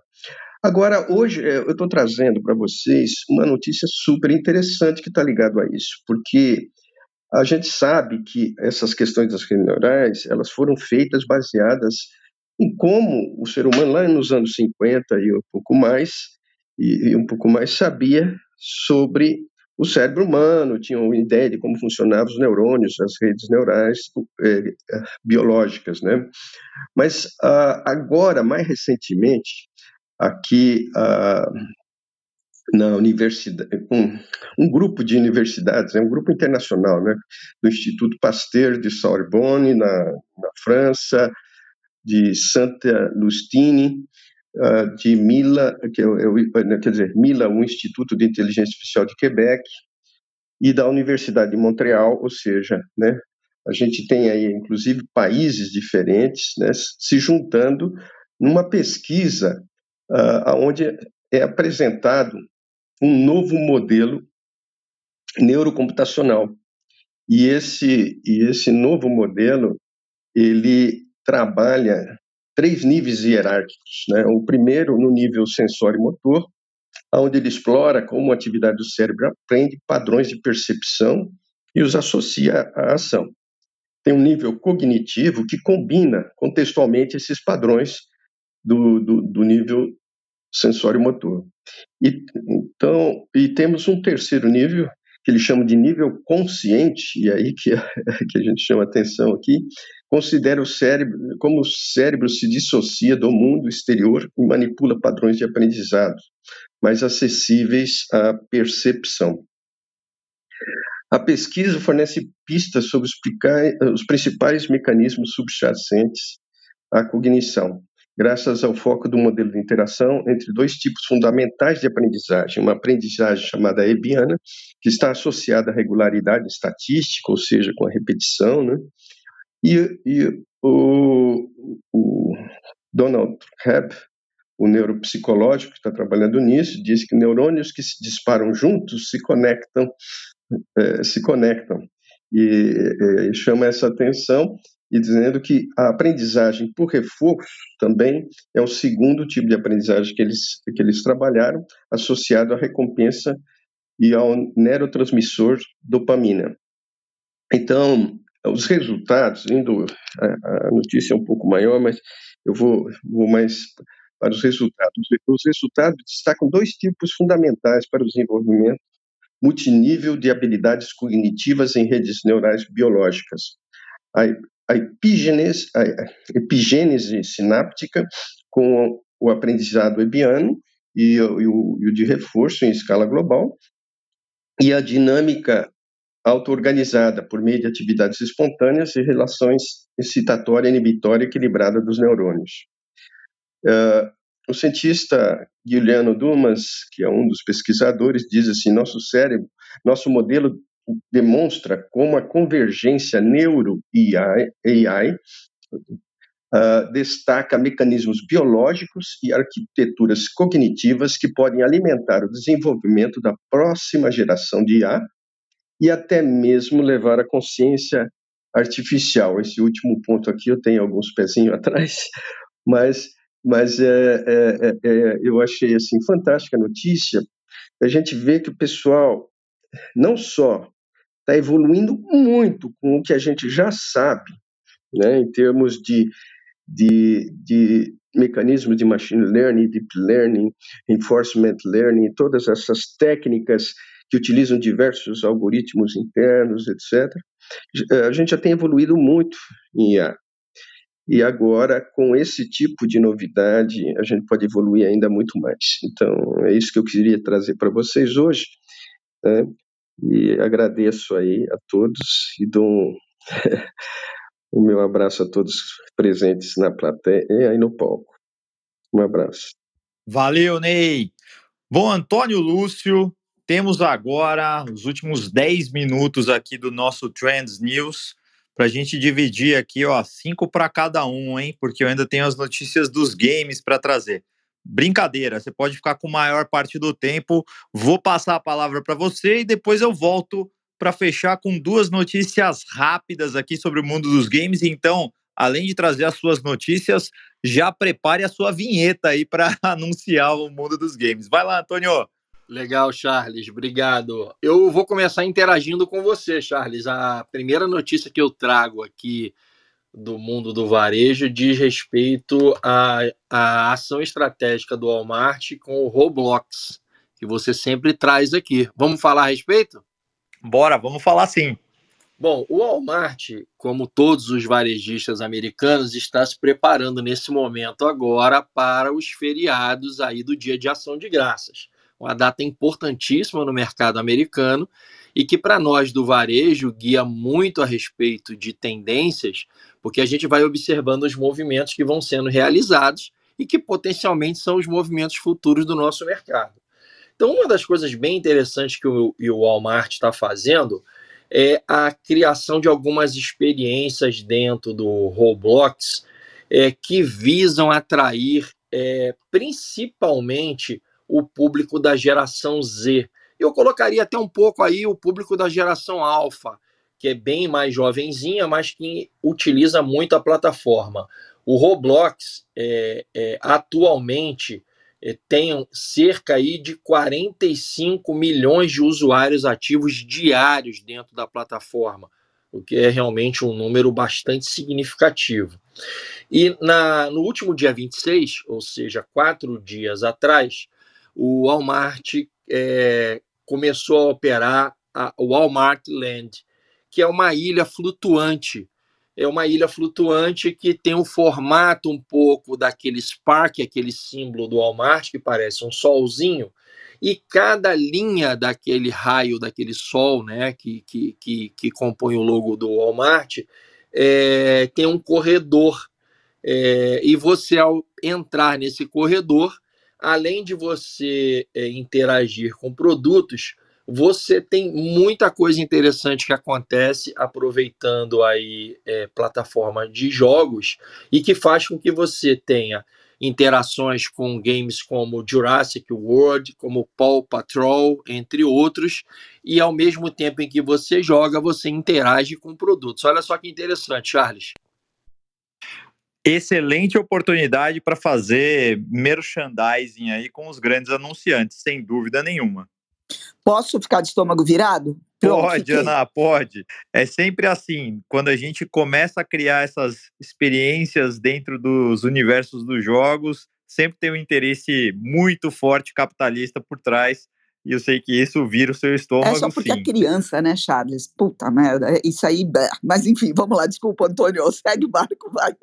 Agora, hoje é, eu estou trazendo para vocês uma notícia super interessante que está ligado a isso, porque a gente sabe que essas questões das neurais elas foram feitas baseadas e como o ser humano lá nos anos 50 e um pouco mais, e, e um pouco mais sabia sobre o cérebro humano, tinha uma ideia de como funcionavam os neurônios, as redes neurais é, biológicas, né? Mas uh, agora, mais recentemente, aqui uh, na universidade, um, um, grupo de universidades, é um grupo internacional, né, do Instituto Pasteur de Sorbonne, na, na França, de Santa Lustine, uh, de Mila, que eu, eu, quer dizer, Mila, o Instituto de Inteligência Artificial de Quebec, e da Universidade de Montreal, ou seja, né, a gente tem aí, inclusive, países diferentes né, se juntando numa pesquisa uh, onde é apresentado um novo modelo neurocomputacional. E esse, e esse novo modelo, ele trabalha três níveis hierárquicos. Né? O primeiro, no nível sensório-motor, onde ele explora como a atividade do cérebro aprende padrões de percepção e os associa à ação. Tem um nível cognitivo que combina contextualmente esses padrões do, do, do nível sensório-motor. E, então, e temos um terceiro nível, que ele chama de nível consciente, e aí que, que a gente chama atenção aqui, considera o cérebro, como o cérebro se dissocia do mundo exterior e manipula padrões de aprendizado mais acessíveis à percepção. A pesquisa fornece pistas sobre explicar os principais mecanismos subjacentes à cognição, graças ao foco do modelo de interação entre dois tipos fundamentais de aprendizagem, uma aprendizagem chamada Hebbiana, que está associada à regularidade estatística, ou seja, com a repetição, né? e, e o, o Donald Hebb, o neuropsicológico que está trabalhando nisso, diz que neurônios que se disparam juntos se conectam, é, se conectam e, e chama essa atenção e dizendo que a aprendizagem por reforço também é o segundo tipo de aprendizagem que eles, que eles trabalharam, associado à recompensa e ao neurotransmissor dopamina. Então, os resultados, indo a, a notícia é um pouco maior, mas eu vou, vou mais para os resultados. Os resultados destacam dois tipos fundamentais para o desenvolvimento multinível de habilidades cognitivas em redes neurais biológicas. A, a, epigênese, a epigênese sináptica com o aprendizado webiano e, e, o, e o de reforço em escala global, e a dinâmica auto-organizada por meio de atividades espontâneas e relações excitatória, inibitória equilibrada dos neurônios. Uh, o cientista Guilherme Dumas, que é um dos pesquisadores, diz assim: nosso cérebro, nosso modelo demonstra como a convergência neuro-AI uh, destaca mecanismos biológicos e arquiteturas cognitivas que podem alimentar o desenvolvimento da próxima geração de IA e até mesmo levar a consciência artificial. Esse último ponto aqui eu tenho alguns pezinhos atrás, mas mas é, é, é, é, eu achei assim fantástica a notícia. A gente vê que o pessoal não só está evoluindo muito com o que a gente já sabe, né, em termos de, de, de mecanismos de machine learning, deep learning, reinforcement learning, todas essas técnicas que utilizam diversos algoritmos internos, etc. A gente já tem evoluído muito em IA. E agora, com esse tipo de novidade, a gente pode evoluir ainda muito mais. Então, é isso que eu queria trazer para vocês hoje. Né? E agradeço aí a todos e dou o meu abraço a todos presentes na plateia e aí no palco. Um abraço. Valeu, Ney. Bom, Antônio Lúcio, temos agora os últimos 10 minutos aqui do nosso Trends News para a gente dividir aqui, ó, cinco para cada um, hein? Porque eu ainda tenho as notícias dos games para trazer. Brincadeira, você pode ficar com maior parte do tempo. Vou passar a palavra para você e depois eu volto para fechar com duas notícias rápidas aqui sobre o mundo dos games. Então, além de trazer as suas notícias, já prepare a sua vinheta aí para anunciar o mundo dos games. Vai lá, Antônio. Legal, Charles, obrigado. Eu vou começar interagindo com você, Charles. A primeira notícia que eu trago aqui do mundo do varejo diz respeito à, à ação estratégica do Walmart com o Roblox, que você sempre traz aqui. Vamos falar a respeito? Bora, vamos falar sim. Bom, o Walmart, como todos os varejistas americanos, está se preparando nesse momento agora para os feriados aí do Dia de Ação de Graças. Uma data importantíssima no mercado americano e que para nós do varejo guia muito a respeito de tendências, porque a gente vai observando os movimentos que vão sendo realizados e que potencialmente são os movimentos futuros do nosso mercado. Então, uma das coisas bem interessantes que o, o Walmart está fazendo é a criação de algumas experiências dentro do Roblox é, que visam atrair é, principalmente o público da geração Z, eu colocaria até um pouco aí o público da geração alfa, que é bem mais jovenzinha, mas que utiliza muito a plataforma. O Roblox é, é, atualmente é, tem cerca aí de 45 milhões de usuários ativos diários dentro da plataforma, o que é realmente um número bastante significativo. E na, no último dia 26, ou seja, quatro dias atrás, o Walmart é, começou a operar a Walmart Land, que é uma ilha flutuante. É uma ilha flutuante que tem um formato um pouco daquele Spark, aquele símbolo do Walmart, que parece um solzinho, e cada linha daquele raio, daquele sol, né, que, que, que, que compõe o logo do Walmart, é, tem um corredor. É, e você, ao entrar nesse corredor, além de você é, interagir com produtos, você tem muita coisa interessante que acontece aproveitando aí é, plataforma de jogos e que faz com que você tenha interações com games como Jurassic World, como Paw Patrol, entre outros, e ao mesmo tempo em que você joga, você interage com produtos. Olha só que interessante, Charles excelente oportunidade para fazer merchandising aí com os grandes anunciantes, sem dúvida nenhuma. Posso ficar de estômago virado? Pronto, pode, fiquei. Ana, pode. É sempre assim, quando a gente começa a criar essas experiências dentro dos universos dos jogos, sempre tem um interesse muito forte capitalista por trás e eu sei que isso vira o seu estômago. É só porque sim. é criança, né, Charles? Puta merda, é isso aí. Mas enfim, vamos lá, desculpa, Antônio. Segue o barco, vai.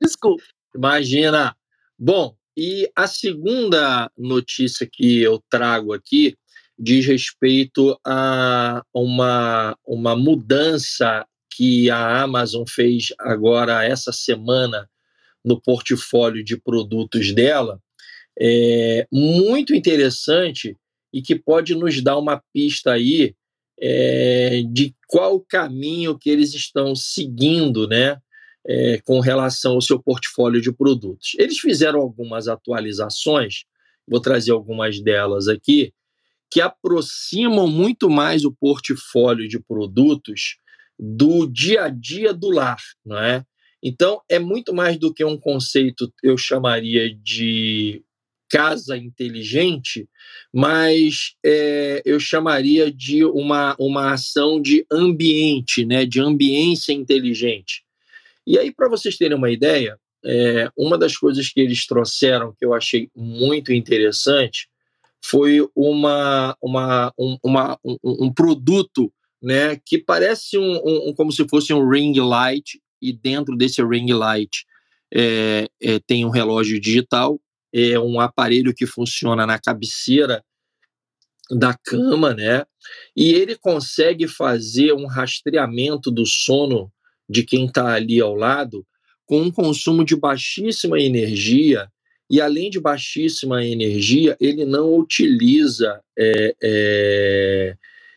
Desculpa. Imagina. Bom, e a segunda notícia que eu trago aqui diz respeito a uma, uma mudança que a Amazon fez agora essa semana no portfólio de produtos dela. É muito interessante e que pode nos dar uma pista aí é, de qual caminho que eles estão seguindo, né, é, com relação ao seu portfólio de produtos. Eles fizeram algumas atualizações, vou trazer algumas delas aqui, que aproximam muito mais o portfólio de produtos do dia a dia do lar, não é? Então, é muito mais do que um conceito, eu chamaria de casa inteligente, mas é, eu chamaria de uma, uma ação de ambiente, né, de ambiência inteligente. E aí, para vocês terem uma ideia, é, uma das coisas que eles trouxeram que eu achei muito interessante foi uma, uma, um, uma, um, um produto né, que parece um, um, como se fosse um ring light, e dentro desse ring light é, é, tem um relógio digital é um aparelho que funciona na cabeceira da cama, né? E ele consegue fazer um rastreamento do sono de quem está ali ao lado com um consumo de baixíssima energia e além de baixíssima energia, ele não utiliza é, é,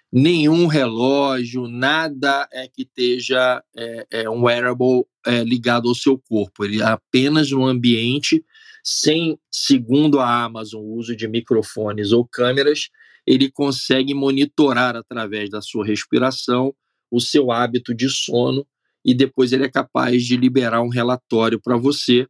nenhum relógio, nada é que esteja é, é um wearable é, ligado ao seu corpo. Ele é apenas um ambiente sem, segundo a Amazon, o uso de microfones ou câmeras, ele consegue monitorar através da sua respiração o seu hábito de sono e depois ele é capaz de liberar um relatório para você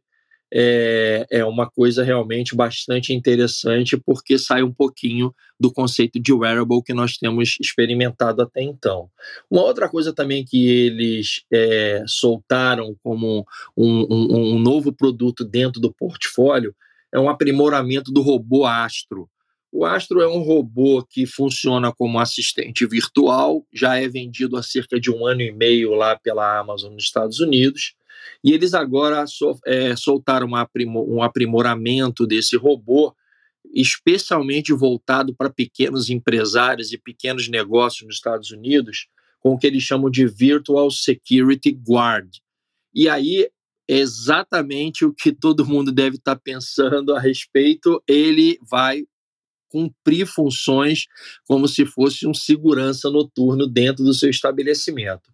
é, é uma coisa realmente bastante interessante, porque sai um pouquinho do conceito de wearable que nós temos experimentado até então. Uma outra coisa também que eles é, soltaram como um, um, um novo produto dentro do portfólio é um aprimoramento do robô Astro. O Astro é um robô que funciona como assistente virtual, já é vendido há cerca de um ano e meio lá pela Amazon nos Estados Unidos. E eles agora é, soltaram um aprimoramento desse robô, especialmente voltado para pequenos empresários e pequenos negócios nos Estados Unidos, com o que eles chamam de Virtual Security Guard. E aí, exatamente o que todo mundo deve estar pensando a respeito, ele vai cumprir funções como se fosse um segurança noturno dentro do seu estabelecimento.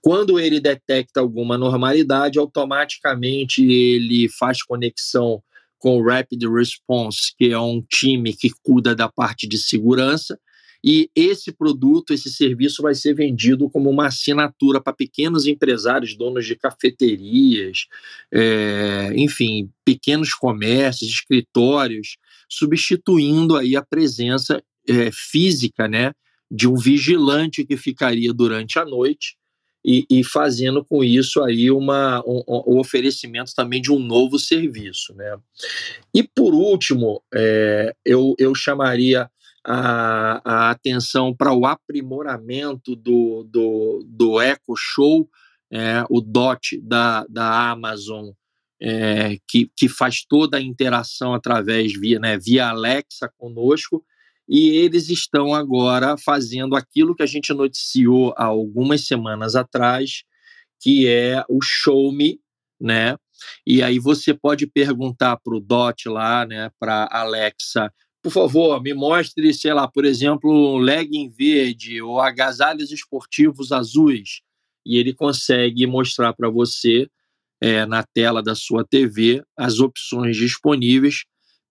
Quando ele detecta alguma normalidade, automaticamente ele faz conexão com o Rapid Response, que é um time que cuida da parte de segurança, e esse produto, esse serviço vai ser vendido como uma assinatura para pequenos empresários, donos de cafeterias, é, enfim, pequenos comércios, escritórios, substituindo aí a presença é, física, né, de um vigilante que ficaria durante a noite e, e fazendo com isso aí uma, um, um, oferecimento também de um novo serviço, né. E por último, é, eu, eu chamaria a, a atenção para o aprimoramento do, do, do Echo Show, é, o DOT da, da Amazon, é, que, que faz toda a interação através via, né, via Alexa conosco, e eles estão agora fazendo aquilo que a gente noticiou há algumas semanas atrás, que é o Show Me, né? E aí você pode perguntar para o Dot lá, né, para Alexa, por favor, me mostre, sei lá, por exemplo, um legging verde ou agasalhos esportivos azuis. E ele consegue mostrar para você é, na tela da sua TV as opções disponíveis,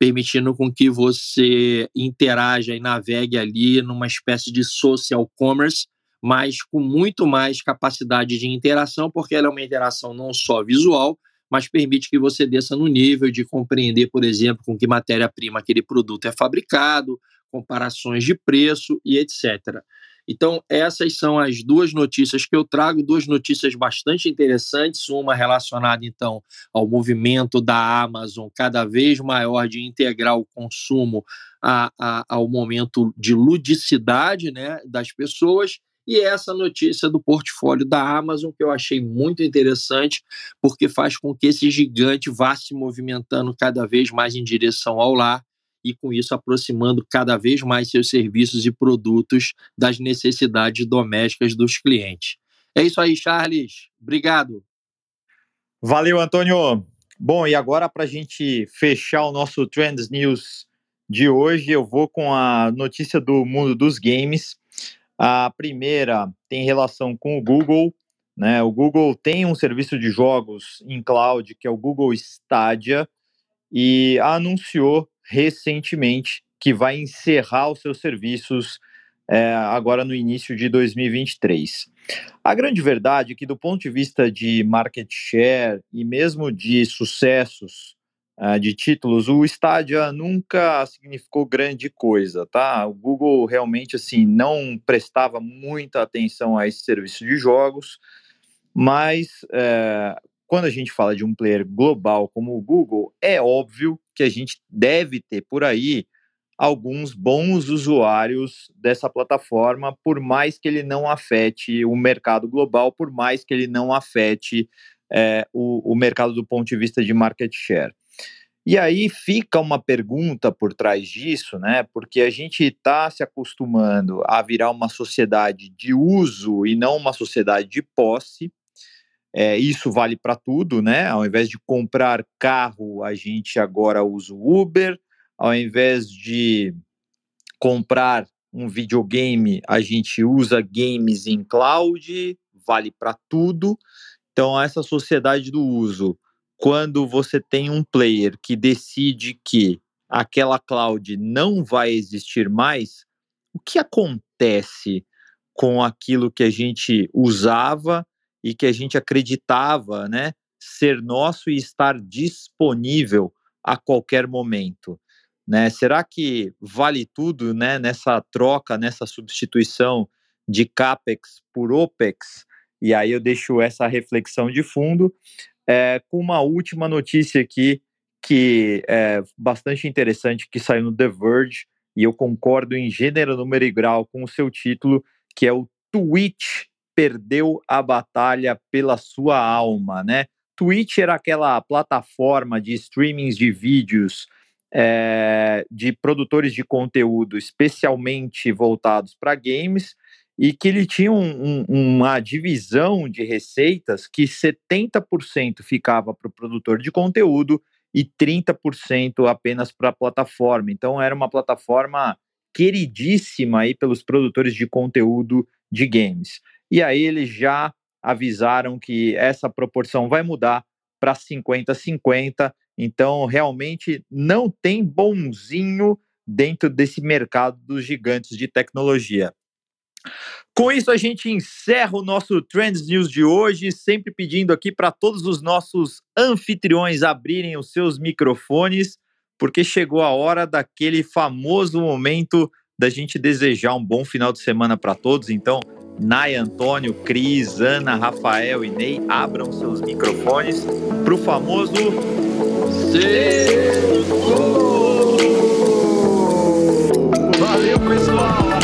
permitindo com que você interaja e navegue ali numa espécie de social commerce, mas com muito mais capacidade de interação, porque ela é uma interação não só visual, mas permite que você desça no nível de compreender, por exemplo, com que matéria-prima aquele produto é fabricado, comparações de preço e etc. Então, essas são as duas notícias que eu trago, duas notícias bastante interessantes, uma relacionada então ao movimento da Amazon cada vez maior de integrar o consumo a, a, ao momento de ludicidade né, das pessoas, e essa notícia do portfólio da Amazon, que eu achei muito interessante, porque faz com que esse gigante vá se movimentando cada vez mais em direção ao lar e com isso aproximando cada vez mais seus serviços e produtos das necessidades domésticas dos clientes. É isso aí, Charles. Obrigado. Valeu, Antônio. Bom, e agora para a gente fechar o nosso Trends News de hoje, eu vou com a notícia do mundo dos games. A primeira tem relação com o Google. Né? O Google tem um serviço de jogos em cloud que é o Google Stadia e anunciou recentemente que vai encerrar os seus serviços é, agora no início de 2023. A grande verdade é que, do ponto de vista de market share e mesmo de sucessos uh, de títulos, o Stadia nunca significou grande coisa, tá? O Google realmente assim não prestava muita atenção a esse serviço de jogos, mas é, quando a gente fala de um player global como o Google, é óbvio que a gente deve ter por aí alguns bons usuários dessa plataforma, por mais que ele não afete o mercado global, por mais que ele não afete é, o, o mercado do ponto de vista de market share. E aí fica uma pergunta por trás disso, né? Porque a gente está se acostumando a virar uma sociedade de uso e não uma sociedade de posse. É, isso vale para tudo, né? Ao invés de comprar carro, a gente agora usa o Uber. Ao invés de comprar um videogame, a gente usa games em cloud, vale para tudo. Então, essa sociedade do uso, quando você tem um player que decide que aquela cloud não vai existir mais, o que acontece com aquilo que a gente usava e que a gente acreditava, né, ser nosso e estar disponível a qualquer momento. Né? Será que vale tudo né, nessa troca, nessa substituição de CAPEX por OPEX? E aí eu deixo essa reflexão de fundo é, com uma última notícia aqui que é bastante interessante, que saiu no The Verge, e eu concordo em gênero, número e grau com o seu título, que é o Twitch perdeu a batalha pela sua alma, né? Twitch era aquela plataforma de streamings de vídeos é, de produtores de conteúdo especialmente voltados para games e que ele tinha um, um, uma divisão de receitas que 70% ficava para o produtor de conteúdo e 30% apenas para a plataforma. Então era uma plataforma queridíssima aí pelos produtores de conteúdo de games. E aí eles já avisaram que essa proporção vai mudar para 50-50. Então, realmente não tem bonzinho dentro desse mercado dos gigantes de tecnologia. Com isso, a gente encerra o nosso Trends News de hoje, sempre pedindo aqui para todos os nossos anfitriões abrirem os seus microfones, porque chegou a hora daquele famoso momento da gente desejar um bom final de semana para todos. Então, Nai, Antônio, Cris, Ana, Rafael e Ney, abram seus microfones para o famoso Sexto! Valeu, pessoal!